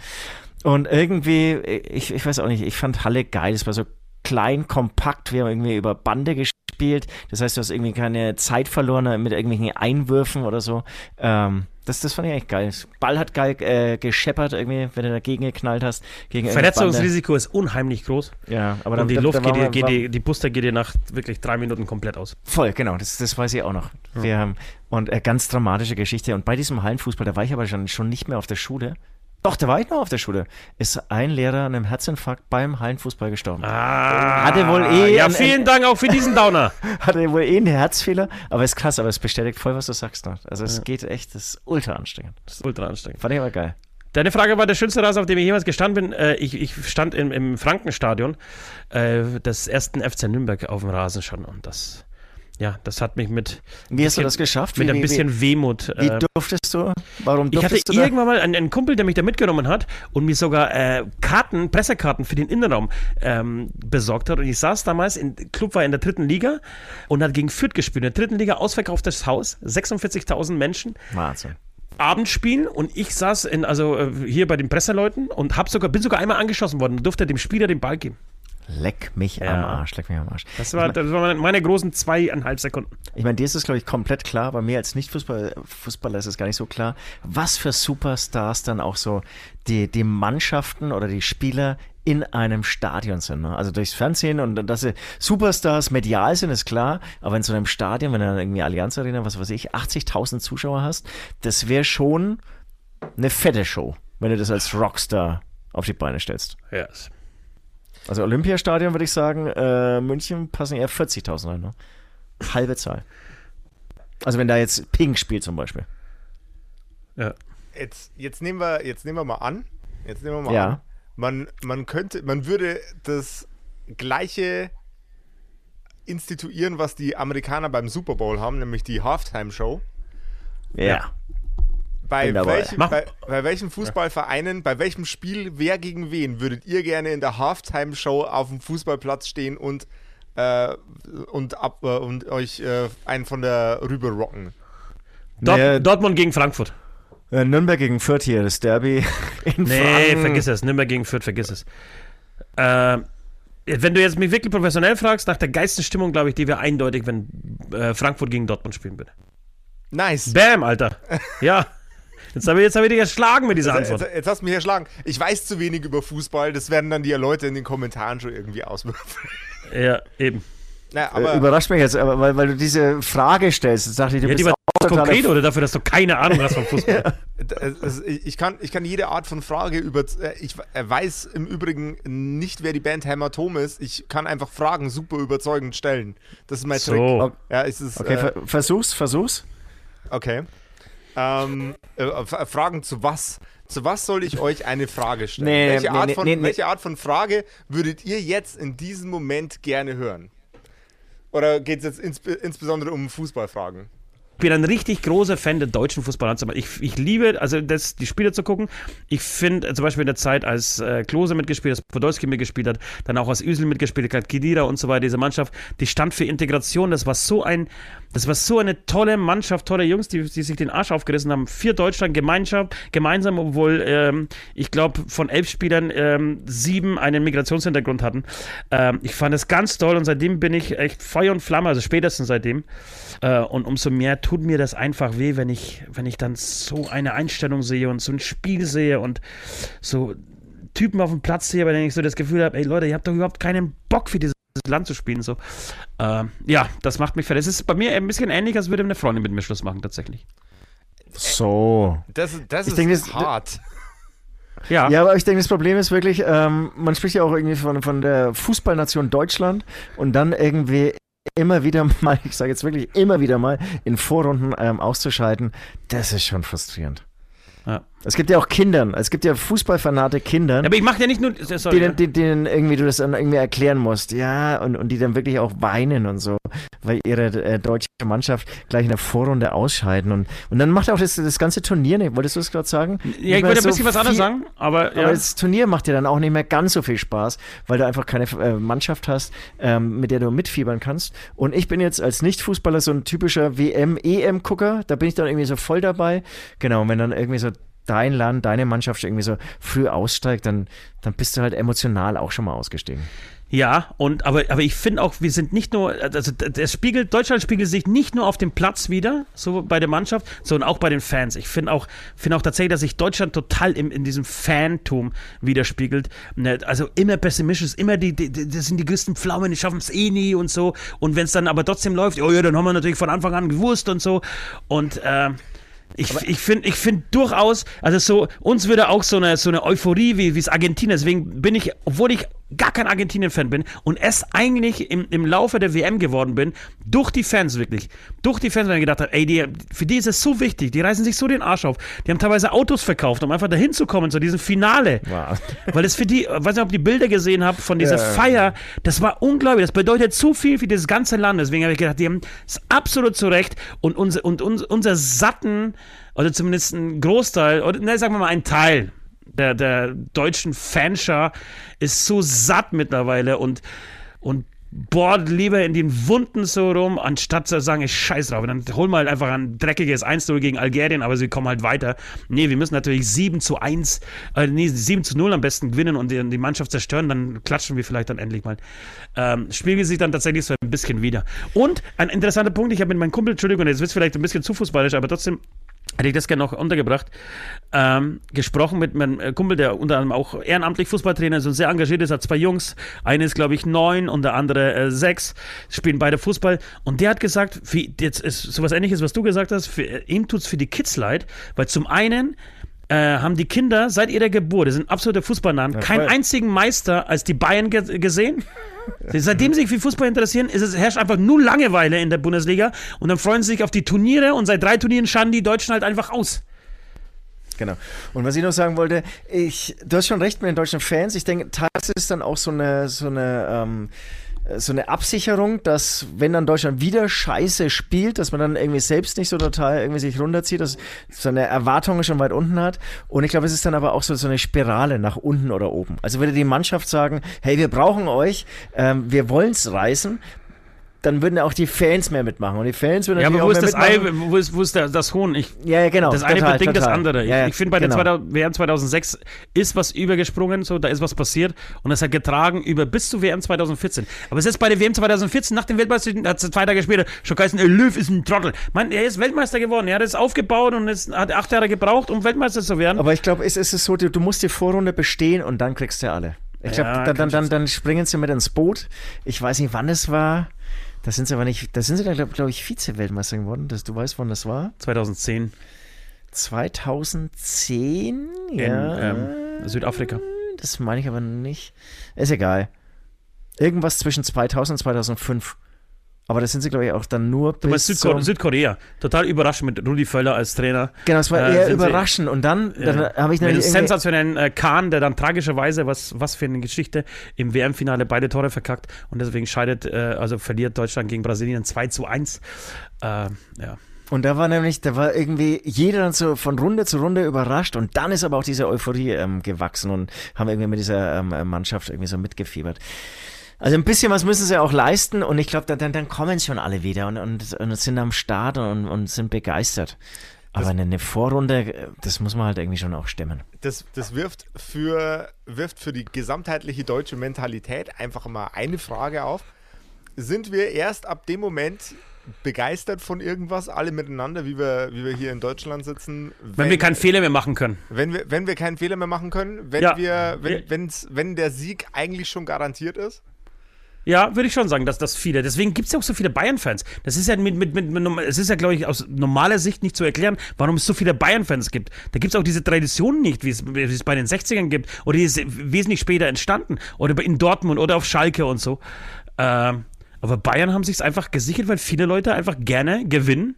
Und irgendwie, ich, ich weiß auch nicht, ich fand Halle geil. Es war so klein, kompakt. Wir haben irgendwie über Bande gespielt. Das heißt, du hast irgendwie keine Zeit verloren mit irgendwelchen Einwürfen oder so. Ähm, das, das fand ich eigentlich geil. Ball hat geil äh, gescheppert irgendwie, wenn du dagegen geknallt hast. Gegen Verletzungsrisiko ist unheimlich groß. Ja, aber dann Und die da- Luft da geht, geht dir, die Buster geht dir nach wirklich drei Minuten komplett aus. Voll, genau, das, das weiß ich auch noch. Wir haben, und äh, ganz dramatische Geschichte. Und bei diesem Hallenfußball, da war ich aber schon, schon nicht mehr auf der Schule. Doch, da war ich noch auf der Schule. Ist ein Lehrer an einem Herzinfarkt beim Hallenfußball gestorben. Ah, Hatte wohl eh Ja, ein- vielen Dank auch für diesen Downer. [laughs] Hatte wohl eh einen Herzfehler, aber ist krass, aber es bestätigt voll, was du sagst. Noch. Also es geht echt, das ist ultra anstrengend. Das ist ultra anstrengend. Fand ich aber geil. Deine Frage war der schönste Rasen, auf dem ich jemals gestanden bin. Äh, ich, ich stand im, im Frankenstadion äh, des ersten FC Nürnberg auf dem Rasen schon und das, ja, das hat mich mit, Wie hast du Bisschen- das geschafft? mit wie, ein wie, bisschen Wehmut. Wie, wie äh, durftest du? Warum ich hatte durftest du irgendwann mal einen, einen Kumpel, der mich da mitgenommen hat und mir sogar äh, Karten, Pressekarten für den Innenraum ähm, besorgt hat. Und ich saß damals, in, Club war in der dritten Liga und hat gegen Fürth gespielt. In der dritten Liga ausverkauftes Haus, 46.000 Menschen. Wahnsinn. Abendspiel und ich saß in, also äh, hier bei den Presseleuten und hab sogar, bin sogar einmal angeschossen worden und durfte dem Spieler den Ball geben. Leck mich Ja. am Arsch, leck mich am Arsch. Das, war, das waren meine großen zweieinhalb Sekunden. Ich meine, dir ist es, glaube ich, komplett klar, bei mir als Nicht-Fußballer Fußballer ist es gar nicht so klar, was für Superstars dann auch so die, die Mannschaften oder die Spieler in einem Stadion sind. Ne? Also durchs Fernsehen und dass sie Superstars medial sind, ist klar, aber in so einem Stadion, wenn du dann irgendwie Allianz Arena, was weiß ich, 80.000 Zuschauer hast, das wäre schon eine fette Show, wenn du das als Rockstar auf die Beine stellst. Yes. Also Olympiastadion würde ich sagen, äh, München passen eher 40.000 rein. Ne? Halbe Zahl. Also wenn da jetzt Pink spielt zum Beispiel. Ja. Jetzt, jetzt, nehmen wir, jetzt nehmen wir mal an. Jetzt nehmen wir mal Ja. an. Man, man könnte, man würde das gleiche instituieren, was die Amerikaner beim Super Bowl haben, nämlich die Halftime-Show. Ja. Bei, Mach- bei, bei welchen Fußballvereinen, bei welchem Spiel, wer gegen wen, würdet ihr gerne in der Halftime-Show auf dem Fußballplatz stehen und, äh, und, ab, äh, und euch äh, einen von der Rübe rocken? Dort, Nee. Dortmund gegen Frankfurt. Äh, Nürnberg gegen Fürth hier, das Derby [laughs] in Nee, Franken. vergiss es. Nürnberg gegen Fürth, vergiss es. Äh, wenn du jetzt mich wirklich professionell fragst, nach der geilsten Stimmung, glaube ich, die wäre eindeutig, wenn äh, Frankfurt gegen Dortmund spielen würde. Nice. Bam, Alter. Ja. Jetzt habe ich, jetzt hab ich dich erschlagen mit dieser Jetzt, Antwort. jetzt, jetzt hast du mich erschlagen. Ich weiß zu wenig über Fußball, das werden dann die Leute in den Kommentaren schon irgendwie auswürfeln. Ja, eben. Naja, Äh, aber Überrascht mich jetzt, aber weil, weil du diese Frage stellst. Jetzt dachte ich, du Ja, die bist war auch totaler konkret oder dafür, dass du keine Ahnung hast vom Fußball. [laughs] es- es- ich, kann, ich kann jede Art von Frage über. äh, Ich äh, weiß im Übrigen nicht, wer die Band Hämatom ist. Ich kann einfach Fragen super überzeugend stellen. Das ist mein Trick. So. Ja, es ist, Okay, äh, ver versuch's, versuch's. okay. Ähm, äh, F- Fragen zu was? Zu was soll ich euch eine Frage stellen? Nee, welche, nee, Art nee, von, welche Art von Frage würdet ihr jetzt in diesem Moment gerne hören? Oder geht es jetzt insb insbesondere um Fußballfragen? Bin ein richtig großer Fan der deutschen Fußballnationalmannschaft. Ich, ich liebe, also das, die Spiele zu gucken. Ich finde äh, zum Beispiel in der Zeit, als äh, Klose mitgespielt hat, Podolski mitgespielt hat, dann auch als Üsel mitgespielt hat, Kedira und so weiter, diese Mannschaft, die stand für Integration. Das war so ein, das war so eine tolle Mannschaft, tolle Jungs, die, die sich den Arsch aufgerissen haben. Vier Deutschland Gemeinschaft, gemeinsam, obwohl ähm, ich glaube, von elf Spielern ähm, sieben einen Migrationshintergrund hatten. Ähm, ich fand es ganz toll und seitdem bin ich echt Feuer und Flamme, also spätestens seitdem. Äh, und umso mehr tut mir das einfach weh, wenn ich, wenn ich dann so eine Einstellung sehe und so ein Spiel sehe und so Typen auf dem Platz sehe, bei denen ich so das Gefühl habe, ey Leute, ihr habt doch überhaupt keinen Bock für dieses Land zu spielen. So. Äh, ja, das macht mich fertig. Es ist bei mir ein bisschen ähnlich, als würde eine Freundin mit mir Schluss machen, tatsächlich. So. Das, das Ich ist denke, das- hart. Ja, Ja, aber ich denke, das Problem ist wirklich, ähm, man spricht ja auch irgendwie von, von der Fußballnation Deutschland und dann irgendwie immer wieder [laughs] mal, ich sage jetzt wirklich immer wieder mal, in Vorrunden ähm, auszuscheiden, das ist schon frustrierend. Ja. Es gibt ja auch Kindern, es gibt ja Fußballfanate Kindern, aber ich mache ja nicht nur. Sorry, denen, denen, denen irgendwie du das dann irgendwie erklären musst, ja, und, und die dann wirklich auch weinen und so, weil ihre äh, deutsche Mannschaft gleich in der Vorrunde ausscheiden und, und dann macht auch das, das ganze Turnier nicht, wolltest du es gerade sagen? ja, ich wollte ein so bisschen was anderes sagen, aber, ja. aber das Turnier macht dir dann auch nicht mehr ganz so viel Spaß, weil du einfach keine äh, Mannschaft hast, ähm, mit der du mitfiebern kannst. Und ich bin jetzt als Nicht-Fußballer so ein typischer WM-EM-Gucker. Da bin ich dann irgendwie so voll dabei. Genau, und wenn dann irgendwie so dein Land, deine Mannschaft irgendwie so früh aussteigt, dann, dann bist du halt emotional auch schon mal ausgestiegen. Ja, und aber, aber ich finde auch, wir sind nicht nur, also das spiegelt, Deutschland spiegelt sich nicht nur auf dem Platz wieder, so bei der Mannschaft, sondern auch bei den Fans. Ich finde auch, finde auch tatsächlich, dass sich Deutschland total im, in diesem Fantum widerspiegelt. Ne, Also immer pessimistisch, immer die, die, das sind die größten Pflaumen, die schaffen es eh nie und so. Und wenn es dann aber trotzdem läuft, oh ja, dann haben wir natürlich von Anfang an gewusst und so. Und äh, ich, ich finde ich find durchaus, also so, uns würde auch so eine, so eine Euphorie wie es Argentinien, deswegen bin ich, obwohl ich gar kein Argentinien-Fan bin und es eigentlich im, im Laufe der WM geworden bin, durch die Fans wirklich, durch die Fans, weil ich gedacht habe, ey, die, für die ist es so wichtig, die reißen sich so den Arsch auf, die haben teilweise Autos verkauft, um einfach dahin zu kommen, zu diesem Finale. Wow. Weil es für die, weiß nicht, ob ihr die Bilder gesehen habt von dieser Ja. Feier, das war unglaublich. Das bedeutet so viel für dieses ganze Land. Deswegen habe ich gedacht, die haben es absolut zu Recht und, unser, und uns, unser satten, oder zumindest ein Großteil, oder ne, sagen wir mal ein Teil der, der deutschen Fanschar ist so satt mittlerweile und, und bohrt lieber in den Wunden so rum, anstatt zu sagen, ich scheiß drauf. Dann holen wir halt einfach ein dreckiges 1-0 gegen Algerien, aber sie kommen halt weiter. Nee, wir müssen natürlich 7 zu 1, äh, nee, 7 zu 0 am besten gewinnen und die, die Mannschaft zerstören, dann klatschen wir vielleicht dann endlich mal. Ähm, spiegelt sich dann tatsächlich so ein bisschen wieder. Und ein interessanter Punkt, ich habe mit meinem Kumpel, Entschuldigung, jetzt wird vielleicht ein bisschen zu fußballisch, aber trotzdem hätte ich das gerne noch untergebracht, ähm, gesprochen mit meinem äh, Kumpel, der unter anderem auch ehrenamtlich Fußballtrainer ist und sehr engagiert ist, hat zwei Jungs, eine ist glaube ich neun und der andere äh, sechs, spielen beide Fußball. Und der hat gesagt, für, jetzt ist sowas ähnliches, was du gesagt hast, für, äh, ihm tut's für die Kids leid, weil zum einen äh, haben die Kinder seit ihrer Geburt, das sind absolute Fußballnahen, keinen voll. einzigen Meister als die Bayern ge gesehen. [laughs] Seitdem sie sich für Fußball interessieren, ist es, herrscht einfach nur Langeweile in der Bundesliga und dann freuen sie sich auf die Turniere und seit drei Turnieren schaden die Deutschen halt einfach aus. Genau. Und was ich noch sagen wollte, ich, du hast schon recht mit den deutschen Fans. Ich denke, teils ist dann auch so eine, so eine, ähm, so eine Absicherung, dass wenn dann Deutschland wieder scheiße spielt, dass man dann irgendwie selbst nicht so total irgendwie sich runterzieht, dass seine Erwartungen schon weit unten hat. Und ich glaube, es ist dann aber auch so, so eine Spirale nach unten oder oben. Also würde die Mannschaft sagen, hey, wir brauchen euch, ähm, wir wollen's reißen, dann würden auch die Fans mehr mitmachen. Und die Fans würden Ja, natürlich aber wo auch ist mehr das Ei, mitmachen. wo ist, wo ist der, das Huhn? Ich, Ja, ja, genau. das eine total, bedingt das total. andere. Ich, Ja, ja, ich finde, bei genau. der 2000, WM 2006 ist was übergesprungen, so, da ist was passiert und das hat getragen über bis zu WM 2014. Aber es ist bei der WM 2014, nach dem Weltmeister, hat es zwei Tage später schon geheißen, Löw ist ein Trottel. Man, er ist Weltmeister geworden, er hat es aufgebaut und es hat acht Jahre gebraucht, um Weltmeister zu werden. Aber ich glaube, es ist es so, du, musst die Vorrunde bestehen und dann kriegst du alle. Ich glaube, Ja, dann, dann, dann, dann springen sie mit ins Boot. Ich weiß nicht, wann es war. Da sind sie aber nicht, da sind sie dann, glaube glaub ich, Vize-Weltmeister geworden. Das, du weißt, wann das war? 2010 2010? in Ja. ähm, Südafrika. das meine ich aber nicht. Ist egal. Irgendwas zwischen 2000 und 2005. Aber das sind sie, glaube ich, auch dann nur Du meinst bis Südko zum- Südkorea. Total überrascht mit Rudi Völler als Trainer. Genau, es war Äh, eher sind sie- überraschend. Und dann, dann Ja. habe ich nämlich sensationellen äh, Kahn, der dann tragischerweise, was, was für eine Geschichte, im WM-Finale beide Tore verkackt und deswegen scheidet, äh, also verliert Deutschland gegen Brasilien 2 zu 1. Äh, ja. Und da war nämlich, da war irgendwie jeder dann so von Runde zu Runde überrascht und dann ist aber auch diese Euphorie ähm, gewachsen und haben irgendwie mit dieser ähm, äh, Mannschaft irgendwie so mitgefiebert. Also ein bisschen was müssen sie auch leisten und ich glaube, dann, dann, kommen schon alle wieder und, und, und sind am Start und, und sind begeistert. Aber eine, eine Vorrunde, äh, das muss man halt irgendwie schon auch stemmen. Das, das wirft, für, wirft für die gesamtheitliche deutsche Mentalität einfach mal eine Frage auf. Sind wir erst ab dem Moment begeistert von irgendwas, alle miteinander, wie wir, wie wir hier in Deutschland sitzen? Wenn, wir keinen Fehler mehr machen können. wenn wir, wenn wir keinen Fehler mehr machen können, wenn, Ja. wir, wenn, wenn's, wenn der Sieg eigentlich schon garantiert ist? Ja, würde ich schon sagen, dass das viele. Deswegen gibt es ja auch so viele Bayern-Fans. Das ist ja mit, mit, mit, mit es ist ja, glaube ich, aus normaler Sicht nicht zu erklären, warum es so viele Bayern-Fans gibt. Da gibt es auch diese Tradition nicht, wie es, es bei den 60ern gibt. Oder die ist wesentlich später entstanden. Oder in Dortmund oder auf Schalke und so. Ähm, aber Bayern haben sich einfach gesichert, weil viele Leute einfach gerne gewinnen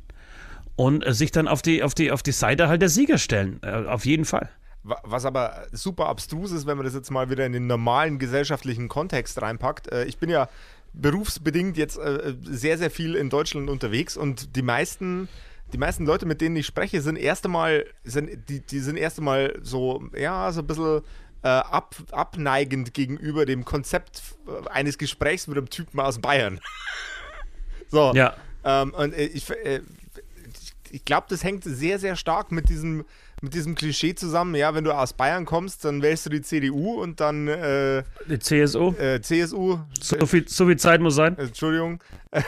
und äh, sich dann auf die, auf, die, auf die Seite halt der Sieger stellen. Äh, auf jeden Fall. Wa- Was aber super abstrus ist, wenn man das jetzt mal wieder in den normalen gesellschaftlichen Kontext reinpackt. Äh, Ich bin ja berufsbedingt jetzt äh, sehr, sehr viel in Deutschland unterwegs und die meisten, die meisten Leute, mit denen ich spreche, sind erst einmal, sind, die, die sind erst einmal so, ja, so ein bisschen äh, ab, abneigend gegenüber dem Konzept äh, eines Gesprächs mit einem Typen aus Bayern. [laughs] so. Ja. Ähm, und ich, äh, ich glaube, das hängt sehr, sehr stark mit diesem, mit diesem Klischee zusammen. Ja, wenn du aus Bayern kommst, dann wählst du die CDU und dann äh, Die CSU. äh, CSU. So viel, so viel Zeit muss sein. Entschuldigung. [laughs]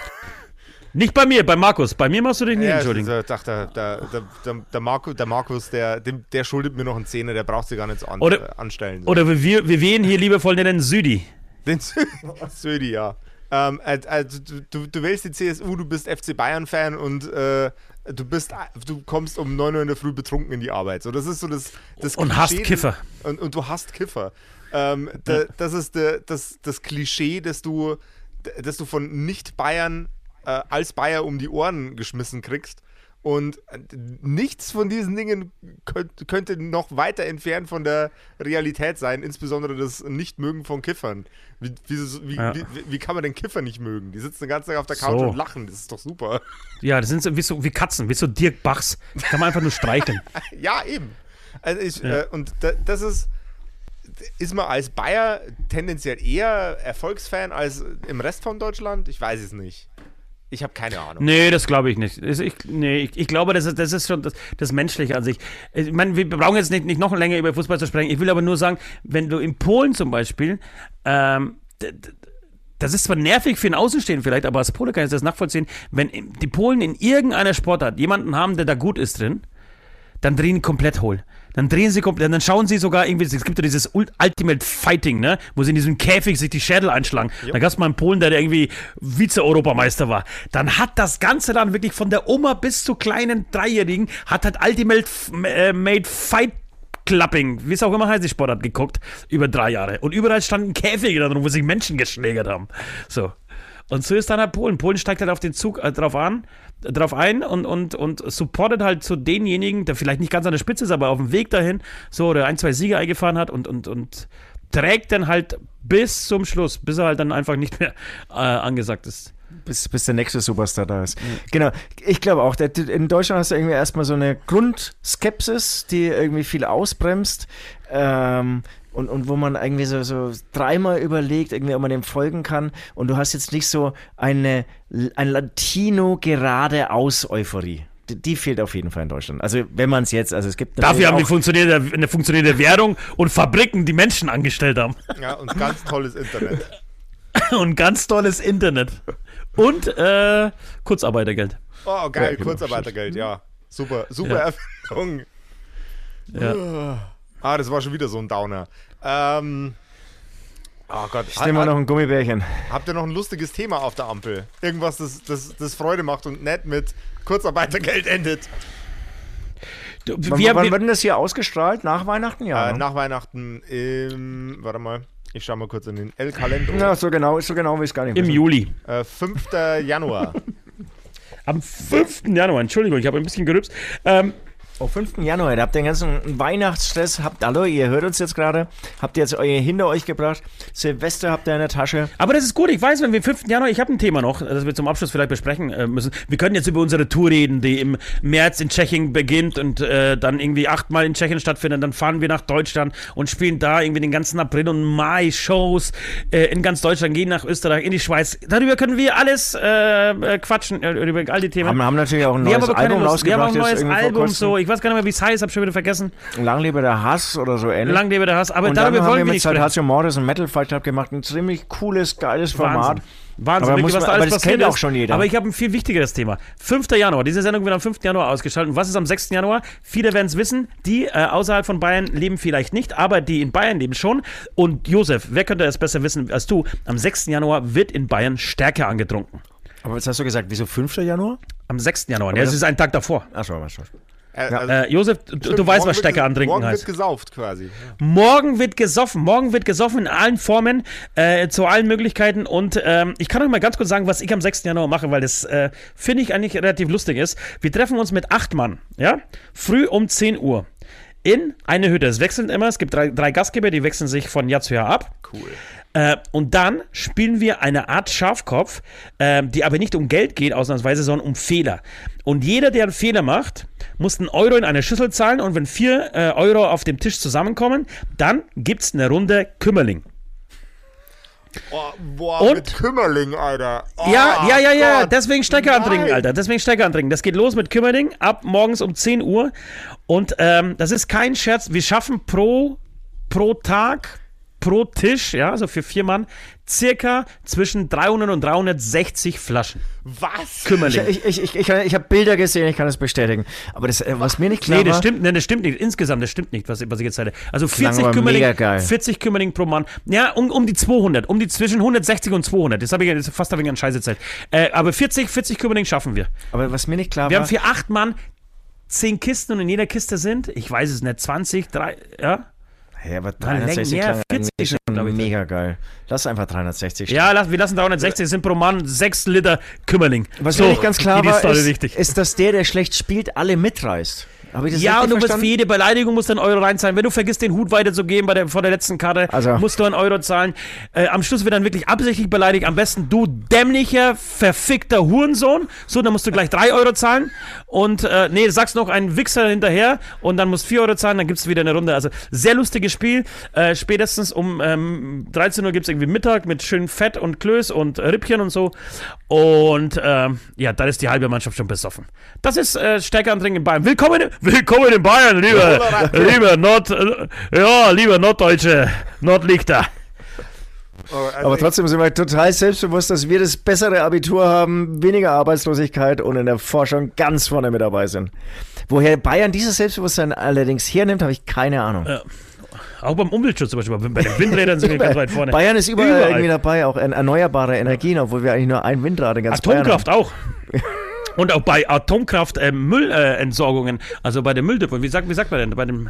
Nicht bei mir, bei Markus. Bei mir machst du dich nicht Ja, entschuldigen. ich dachte, der, der, der, der, Marco, der Markus, der, dem, der schuldet mir noch einen Zehner, der braucht sich gar nicht so an, Oder- äh, anstellen. Oder wie wir, wir ihn hier liebevoll nennen, Südi. Den Södi, [laughs] ja. Ähm, äh, äh, du, du, du wählst die CSU, du bist FC Bayern-Fan und äh, du bist, du kommst um 9 Uhr in der Früh betrunken in die Arbeit. So, das ist so das, das Und Klischee, Kiffer. Und, und du hast Kiffer. Ähm, da, das ist der, das, das Klischee, das du, das du von Nicht-Bayern äh, als Bayer um die Ohren geschmissen kriegst. Und nichts von diesen Dingen könnt, könnte noch weiter entfernt von der Realität sein, insbesondere das Nichtmögen von Kiffern. Wie, wie, wie, Ja. wie, kann man denn Kiffer nicht mögen? Die sitzen den ganzen Tag auf der Couch So. und lachen, das ist doch super. Ja, das sind so wie, so wie Katzen, wie so Dirk Bachs. Die kann man einfach nur streicheln. [laughs] Ja, eben. Also ich, Äh, und da, das ist, ist man als Bayer tendenziell eher Erfolgsfan als im Rest von Deutschland? Ich weiß es nicht. Ich habe keine Ahnung. Nee, das glaube ich nicht. Ich, nee, ich, ich glaube, das ist, das ist schon das, das Menschliche an sich. Ich meine, wir brauchen jetzt nicht, nicht noch länger über Fußball zu sprechen. Ich will aber nur sagen, wenn du in Polen zum Beispiel, ähm, das ist zwar nervig für einen Außenstehenden vielleicht, aber als Pole kann ich das nachvollziehen, wenn die Polen in irgendeiner Sportart jemanden haben, der da gut ist drin, dann drehen komplett hohl. Dann drehen sie komplett, dann schauen sie sogar irgendwie, es gibt ja dieses Ult- Ultimate Fighting, ne, wo sie in diesem Käfig sich die Schädel einschlagen. Da gab es mal einen Polen, der irgendwie Vize-Europameister war. Dann hat das Ganze dann wirklich von der Oma bis zu kleinen Dreijährigen, hat halt Ultimate äh, Made Fight Clubbing, wie es auch immer heißt, die Sportart geguckt, über drei Jahre. Und überall standen Käfige da drin, wo sich Menschen geschlägert haben. So. Und so ist dann halt Polen. Polen steigt halt auf den Zug äh, drauf an, drauf ein und, und, und supportet halt zu denjenigen, der vielleicht nicht ganz an der Spitze ist, aber auf dem Weg dahin so oder ein, zwei Siege eingefahren hat und, und, und trägt dann halt bis zum Schluss, bis er halt dann einfach nicht mehr äh, angesagt ist. bis, bis der nächste Superstar da ist. Genau. Ich glaube auch, in Deutschland hast du irgendwie erstmal so eine Grundskepsis, die irgendwie viel ausbremst. Ähm, und, und wo man irgendwie so, so dreimal überlegt, irgendwie, ob man dem folgen kann. Und du hast jetzt nicht so eine, ein Latino geradeaus Euphorie. Die, die fehlt auf jeden Fall in Deutschland. Also wenn man es jetzt, also es gibt Dafür haben die auch, funktionierende, eine funktionierende Währung und Fabriken, die Menschen angestellt haben. Ja, und ganz tolles Internet. [laughs] und ganz tolles Internet. Und äh, Kurzarbeitergeld. Oh, geil, Ja, genau. Kurzarbeitergeld, ja. Super, super Ja. Erfindung. Ja. Ah, das war schon wieder so ein Downer. Ähm, oh Gott, ich nehme mal noch ein Gummibärchen. habt ihr noch ein lustiges Thema auf der Ampel? Irgendwas, das, das, das Freude macht und nett mit Kurzarbeitergeld endet. Du, Wann, wir, wann wir, wird denn das hier ausgestrahlt? Nach Weihnachten? Ja. Äh, ne? nach Weihnachten im, warte mal, Ich schau mal kurz in den El Calendro. Ja, so genau, so genau ich es gar nicht Im wissen. Juli. Äh, 5. Januar. Am 5. Januar, Entschuldigung, ich habe ein bisschen gerübst. Ähm, Am 5. Januar, da habt ihr den ganzen Weihnachtsstress, habt, hallo, ihr hört uns jetzt gerade, habt ihr jetzt euer hinter euch gebracht, Silvester habt ihr in der Tasche. Aber das ist gut, ich weiß, wenn wir am 5. Januar, ich habe ein Thema noch, das wir zum Abschluss vielleicht besprechen äh, müssen. Wir können jetzt über unsere Tour reden, die im März in Tschechien beginnt und äh, dann irgendwie achtmal in Tschechien stattfindet. Dann fahren wir nach Deutschland und spielen da irgendwie den ganzen April und Mai Shows äh, in ganz Deutschland, gehen nach Österreich, in die Schweiz. Darüber können wir alles äh, äh, quatschen, über all die Themen. Haben, haben natürlich auch ein neues Album Lust. Wir haben auch ein rausgebracht. neues Album, so, ich weiß gar nicht mehr, wie es heißt, habe schon wieder vergessen. Lang lebe der Hass oder so ähnlich. Lang lebe der Hass, aber und dann darüber wir wollen wir mit nicht sprechen. Saltatio Mortis und Metal Fight Club gemacht. Ein ziemlich cooles, geiles Format. Wahnsinn. Wahnsinn, Aber wirklich, was da aber alles das passiert kennt auch ist. schon jeder. Aber ich habe ein viel wichtigeres Thema. 5. Januar, diese Sendung wird am 5. Januar ausgestrahlt. Und was ist am 6. Januar? Viele werden es wissen, die äh, außerhalb von Bayern leben vielleicht nicht, aber die in Bayern leben schon. Und Josef, wer könnte es besser wissen als du? Am 6. Januar wird in Bayern Stärke angetrunken. Aber jetzt hast du gesagt, wieso 5. Januar? Am 6. Januar. Ja, das das- ist ein Tag davor. Achso, was schon. Äh, Ja. also, Äh, Josef, du, stimmt, du weißt, morgen was wird Stärke ges- antrinken Morgen heißt. wird gesauft quasi. Morgen wird gesoffen. Morgen wird gesoffen in allen Formen, äh, zu allen Möglichkeiten. Und ähm, ich kann euch mal ganz kurz sagen, was ich am 6. Januar mache, weil das äh, finde ich eigentlich relativ lustig ist. Wir treffen uns mit acht Mann, ja, früh um 10 Uhr in eine Hütte. Es wechselt immer. Es gibt drei, drei Gastgeber, die wechseln sich von Jahr zu Jahr ab. Cool. Äh, und dann spielen wir eine Art Schafkopf, äh, die aber nicht um Geld geht, ausnahmsweise, sondern um Fehler. Und jeder, der einen Fehler macht, muss einen Euro in eine Schüssel zahlen. Und wenn vier äh, Euro auf dem Tisch zusammenkommen, dann gibt es eine Runde Kümmerling. Oh, boah, Und? mit Kümmerling, Alter. Oh, ja, ja, ja, ja. Gott. Deswegen Stecker antrinken. Alter. Deswegen Stecker antrinken. Das geht los mit Kümmerling ab morgens um 10 Uhr. Und ähm, das ist kein Scherz. Wir schaffen pro, pro Tag, pro Tisch, ja, also für vier Mann, circa zwischen 300 und 360 Flaschen. Was? Ich, Kümmerling. ich, ich, ich, ich, ich habe Bilder gesehen, ich kann das bestätigen. Aber das, äh, was mir nicht klar Nee, das war, stimmt, nee, das stimmt nicht. Insgesamt, das stimmt nicht, was, was ich jetzt sage. Also klang 40 aber Kümmerling, mega geil. 40 Kümmerling pro Mann. Ja, um, um die 200, um die zwischen 160 und 200. Das habe ich jetzt fast ein wenig an Scheiße Zeit. Äh, aber 40, 40 Kümmerling schaffen wir. aber was mir nicht klar Wir war, haben für acht Mann 10 Kisten und in jeder Kiste sind, ich weiß es nicht, 20, 3, ja? Hey, aber Nein, 360 mehr, klang 40 eigentlich schon ich. mega geil. Lass einfach 360 stehen. Ja, lass, wir lassen 360, sind pro Mann 6 Liter Kümmerling. Was So, mir nicht ganz klar war, ist, ist, dass der, der schlecht spielt, alle mitreißt. Ja, und du musst für jede Beleidigung musst du einen Euro reinzahlen. Wenn du vergisst, den Hut weiterzugeben bei der, vor der letzten Karte, Also- musst du einen Euro zahlen. Äh, am Schluss wird dann wirklich absichtlich beleidigt. Am besten du dämlicher, verfickter Hurensohn. So, dann musst du gleich drei Euro zahlen. Und, äh, nee, sagst noch einen Wichser hinterher und dann musst du vier Euro zahlen, dann gibt's wieder eine Runde. Also, sehr lustiges Spiel. Äh, spätestens um ähm, 13 Uhr gibt's irgendwie Mittag mit schön Fett und Klöß und äh, Rippchen und so. Und, ähm, ja, dann ist die halbe Mannschaft schon besoffen. Das ist äh, Stärke antrinken in Bayern. Willkommen, willkommen in Bayern, lieber, lieber Nord, ja, lieber Norddeutsche, Nordlichter. Also Aber ich- trotzdem sind wir total selbstbewusst, dass wir das bessere Abitur haben, weniger Arbeitslosigkeit und in der Forschung ganz vorne mit dabei sind. Woher Bayern dieses Selbstbewusstsein allerdings hernimmt, habe ich keine Ahnung. Auch beim Umweltschutz zum Beispiel, bei den Windrädern sind wir ganz weit vorne. Bayern ist überall, Überall. irgendwie dabei, auch in erneuerbare Energien, obwohl wir eigentlich nur ein Windrad in ganz Atomkraft auch. [laughs] Und auch bei Atomkraft äh, Müllentsorgungen, also bei den Mülldepots. Wie sagt, wie sagt man denn? Bei dem,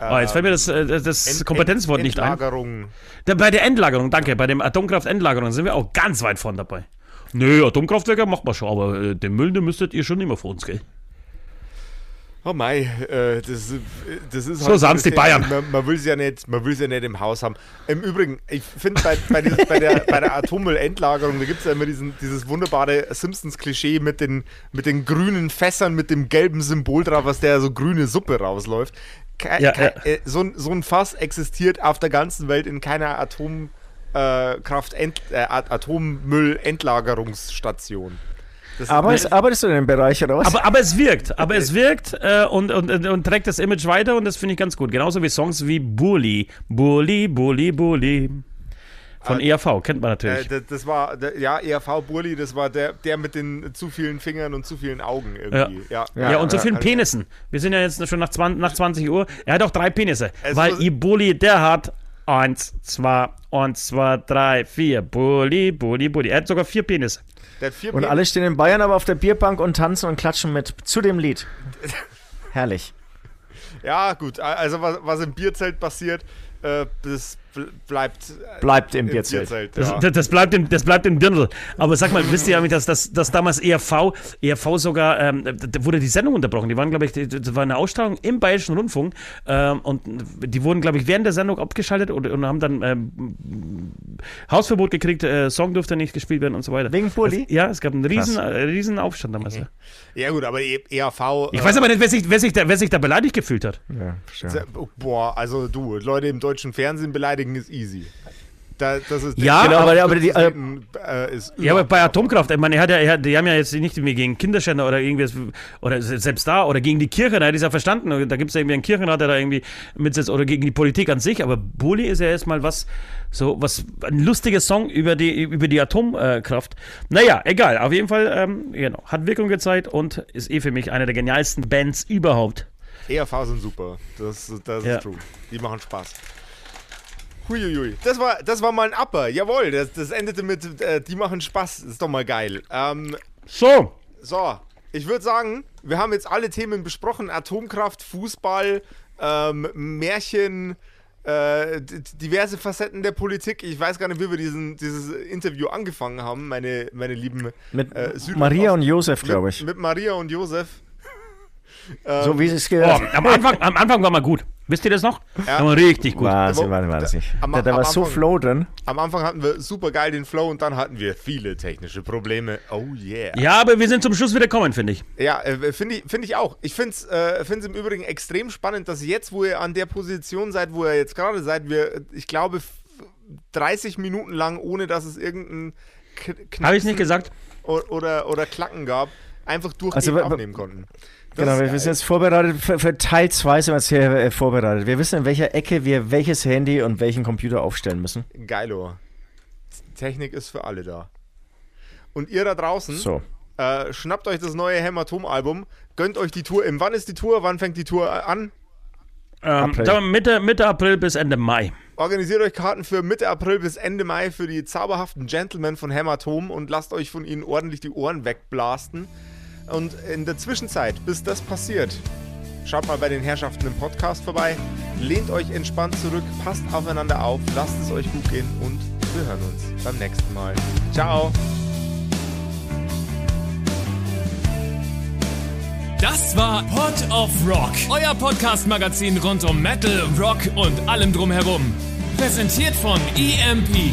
oh, jetzt fällt mir das, äh, das Ent- Kompetenzwort Ent- nicht ein. Endlagerung. Da, bei der Endlagerung, danke, bei dem Atomkraft-Endlagerung sind wir auch ganz weit vorne dabei. Nö, Atomkraftwerke macht man schon, aber äh, den Müll, den müsstet ihr schon immer vor uns, gell? Oh mei, äh, das, das ist So halt sahen's die Bayern. Man, man will es ja nicht, man ja nicht im Haus haben. Im Übrigen, ich finde bei, bei, bei der, bei der Atommüllendlagerung, da gibt es ja immer diesen, dieses wunderbare Simpsons-Klischee mit den, mit den grünen Fässern mit dem gelben Symbol drauf, was der so grüne Suppe rausläuft. Ke Ja, ja. Äh, so, ein- so ein Fass existiert auf der ganzen Welt in keiner Atom, äh, äh, At- Atommüll-Endlagerungsstation. Das Aber es, arbeitest du in dem Bereich oder was? Aber, aber es wirkt, aber es wirkt äh, und, und, und, und trägt das Image weiter und das finde ich ganz gut. Genauso wie Songs wie Bully, Bully, Bully, Bully. Von ERV, kennt man Äh, natürlich. das, das war, der, ja, ERV Burli, das war der, der mit den zu vielen Fingern und zu vielen Augen irgendwie. Ja, Ja, und so vielen Penissen. Wir sind ja jetzt schon nach 20, nach 20 Uhr. Er hat auch drei Penisse. Es weil Ibuli, der hat eins, zwei, eins, zwei, drei, vier. Bulli, Bulli, Bulli. Er hat sogar vier Penisse. Und alle stehen in Bayern aber auf der Bierbank und tanzen und klatschen mit zu dem Lied. [laughs] Herrlich. Ja, gut. Also, was, was im Bierzelt passiert, äh, das bleibt, bleibt im Bierzelt. Das, ja. das, das, bleibt im, das bleibt im Dirndl. Aber sag mal, wisst ihr eigentlich, dass, dass, dass damals ERV, ERV sogar, ähm, da wurde die Sendung unterbrochen. Die waren, glaube ich, das war eine Ausstrahlung im Bayerischen Rundfunk ähm, und die wurden, glaube ich, während der Sendung abgeschaltet und, und haben dann ähm, Hausverbot gekriegt, äh, Song durfte nicht gespielt werden und so weiter. Wegen Bulli? ja, es gab einen riesen, äh, riesen Aufstand damals. Mhm. Ja gut, aber ERV... Ich äh, weiß aber nicht, wer sich, wer, sich da, wer sich da beleidigt gefühlt hat. Ja, Boah, also du, Leute im deutschen Fernsehen beleidigen ist easy. Da, das ist ja, genau, aber, aber, die, äh, ist ja, aber bei Atomkraft, ich meine, er hat ja, er die haben ja jetzt nicht irgendwie gegen Kinderschänder oder irgendwas, oder selbst da, oder gegen die Kirche, da hat es ja verstanden, da gibt es ja irgendwie einen Kirchenrat, der da irgendwie mitsitzt, oder gegen die Politik an sich, aber Bulli ist ja erstmal was, so, was, ein lustiger Song über die, über die Atomkraft. Naja, egal, auf jeden Fall, ähm, genau, hat Wirkung gezeigt und ist eh für mich eine der genialsten Bands überhaupt. ERV sind super, das, das ja. ist true, die machen Spaß. Huiuiui. Das war, das war mal ein Upper. Jawohl, das, das endete mit, äh, die machen Spaß. Das ist doch mal geil. Ähm, so. So, ich würde sagen, wir haben jetzt alle Themen besprochen. Atomkraft, Fußball, ähm, Märchen, äh, diverse Facetten der Politik. Ich weiß gar nicht, wie wir diesen, dieses Interview angefangen haben, meine, meine lieben Mit äh, Maria und Josef, glaube ich. Mit, mit Maria und Josef. so wie es gehört. Oh, am, Anfang, am Anfang war mal gut. Wisst ihr das noch? Ja. Das war richtig gut. Wahnsinn, warte, warte. Am, da, da war Anfang, so Flow drin. Am Anfang hatten wir super geil den Flow und dann hatten wir viele technische Probleme. Oh yeah. Ja, aber wir sind zum Schluss wieder kommen, finde ich. Ja, äh, finde ich, find ich auch. Ich finde es äh, im Übrigen extrem spannend, dass jetzt, wo ihr an der Position seid, wo ihr jetzt gerade seid, wir, ich glaube, 30 Minuten lang, ohne dass es irgendeinen Habe ich nicht gesagt. Oder, oder, oder Klacken gab, einfach durchgehend also, aufnehmen konnten. Genau, wir sind jetzt vorbereitet. Für, für Teil 2 sind wir jetzt hier äh, vorbereitet. Wir wissen, in welcher Ecke wir welches Handy und welchen Computer aufstellen müssen. Geilo. Technik ist für alle da. Und ihr da draußen, so. äh, schnappt euch das neue Hämatom-Album, gönnt euch die Tour. Im wann ist die Tour? Wann fängt die Tour an? Ähm, Mitte, Mitte April bis Ende Mai. Organisiert euch Karten für Mitte April bis Ende Mai für die zauberhaften Gentlemen von Hämatom und lasst euch von ihnen ordentlich die Ohren wegblasten. Und in der Zwischenzeit, bis das passiert, schaut mal bei den Herrschaften im Podcast vorbei, lehnt euch entspannt zurück, passt aufeinander auf, lasst es euch gut gehen und wir hören uns beim nächsten Mal. Ciao! Das war Pod of Rock, euer Podcast-Magazin rund um Metal, Rock und allem drumherum. Präsentiert von EMP.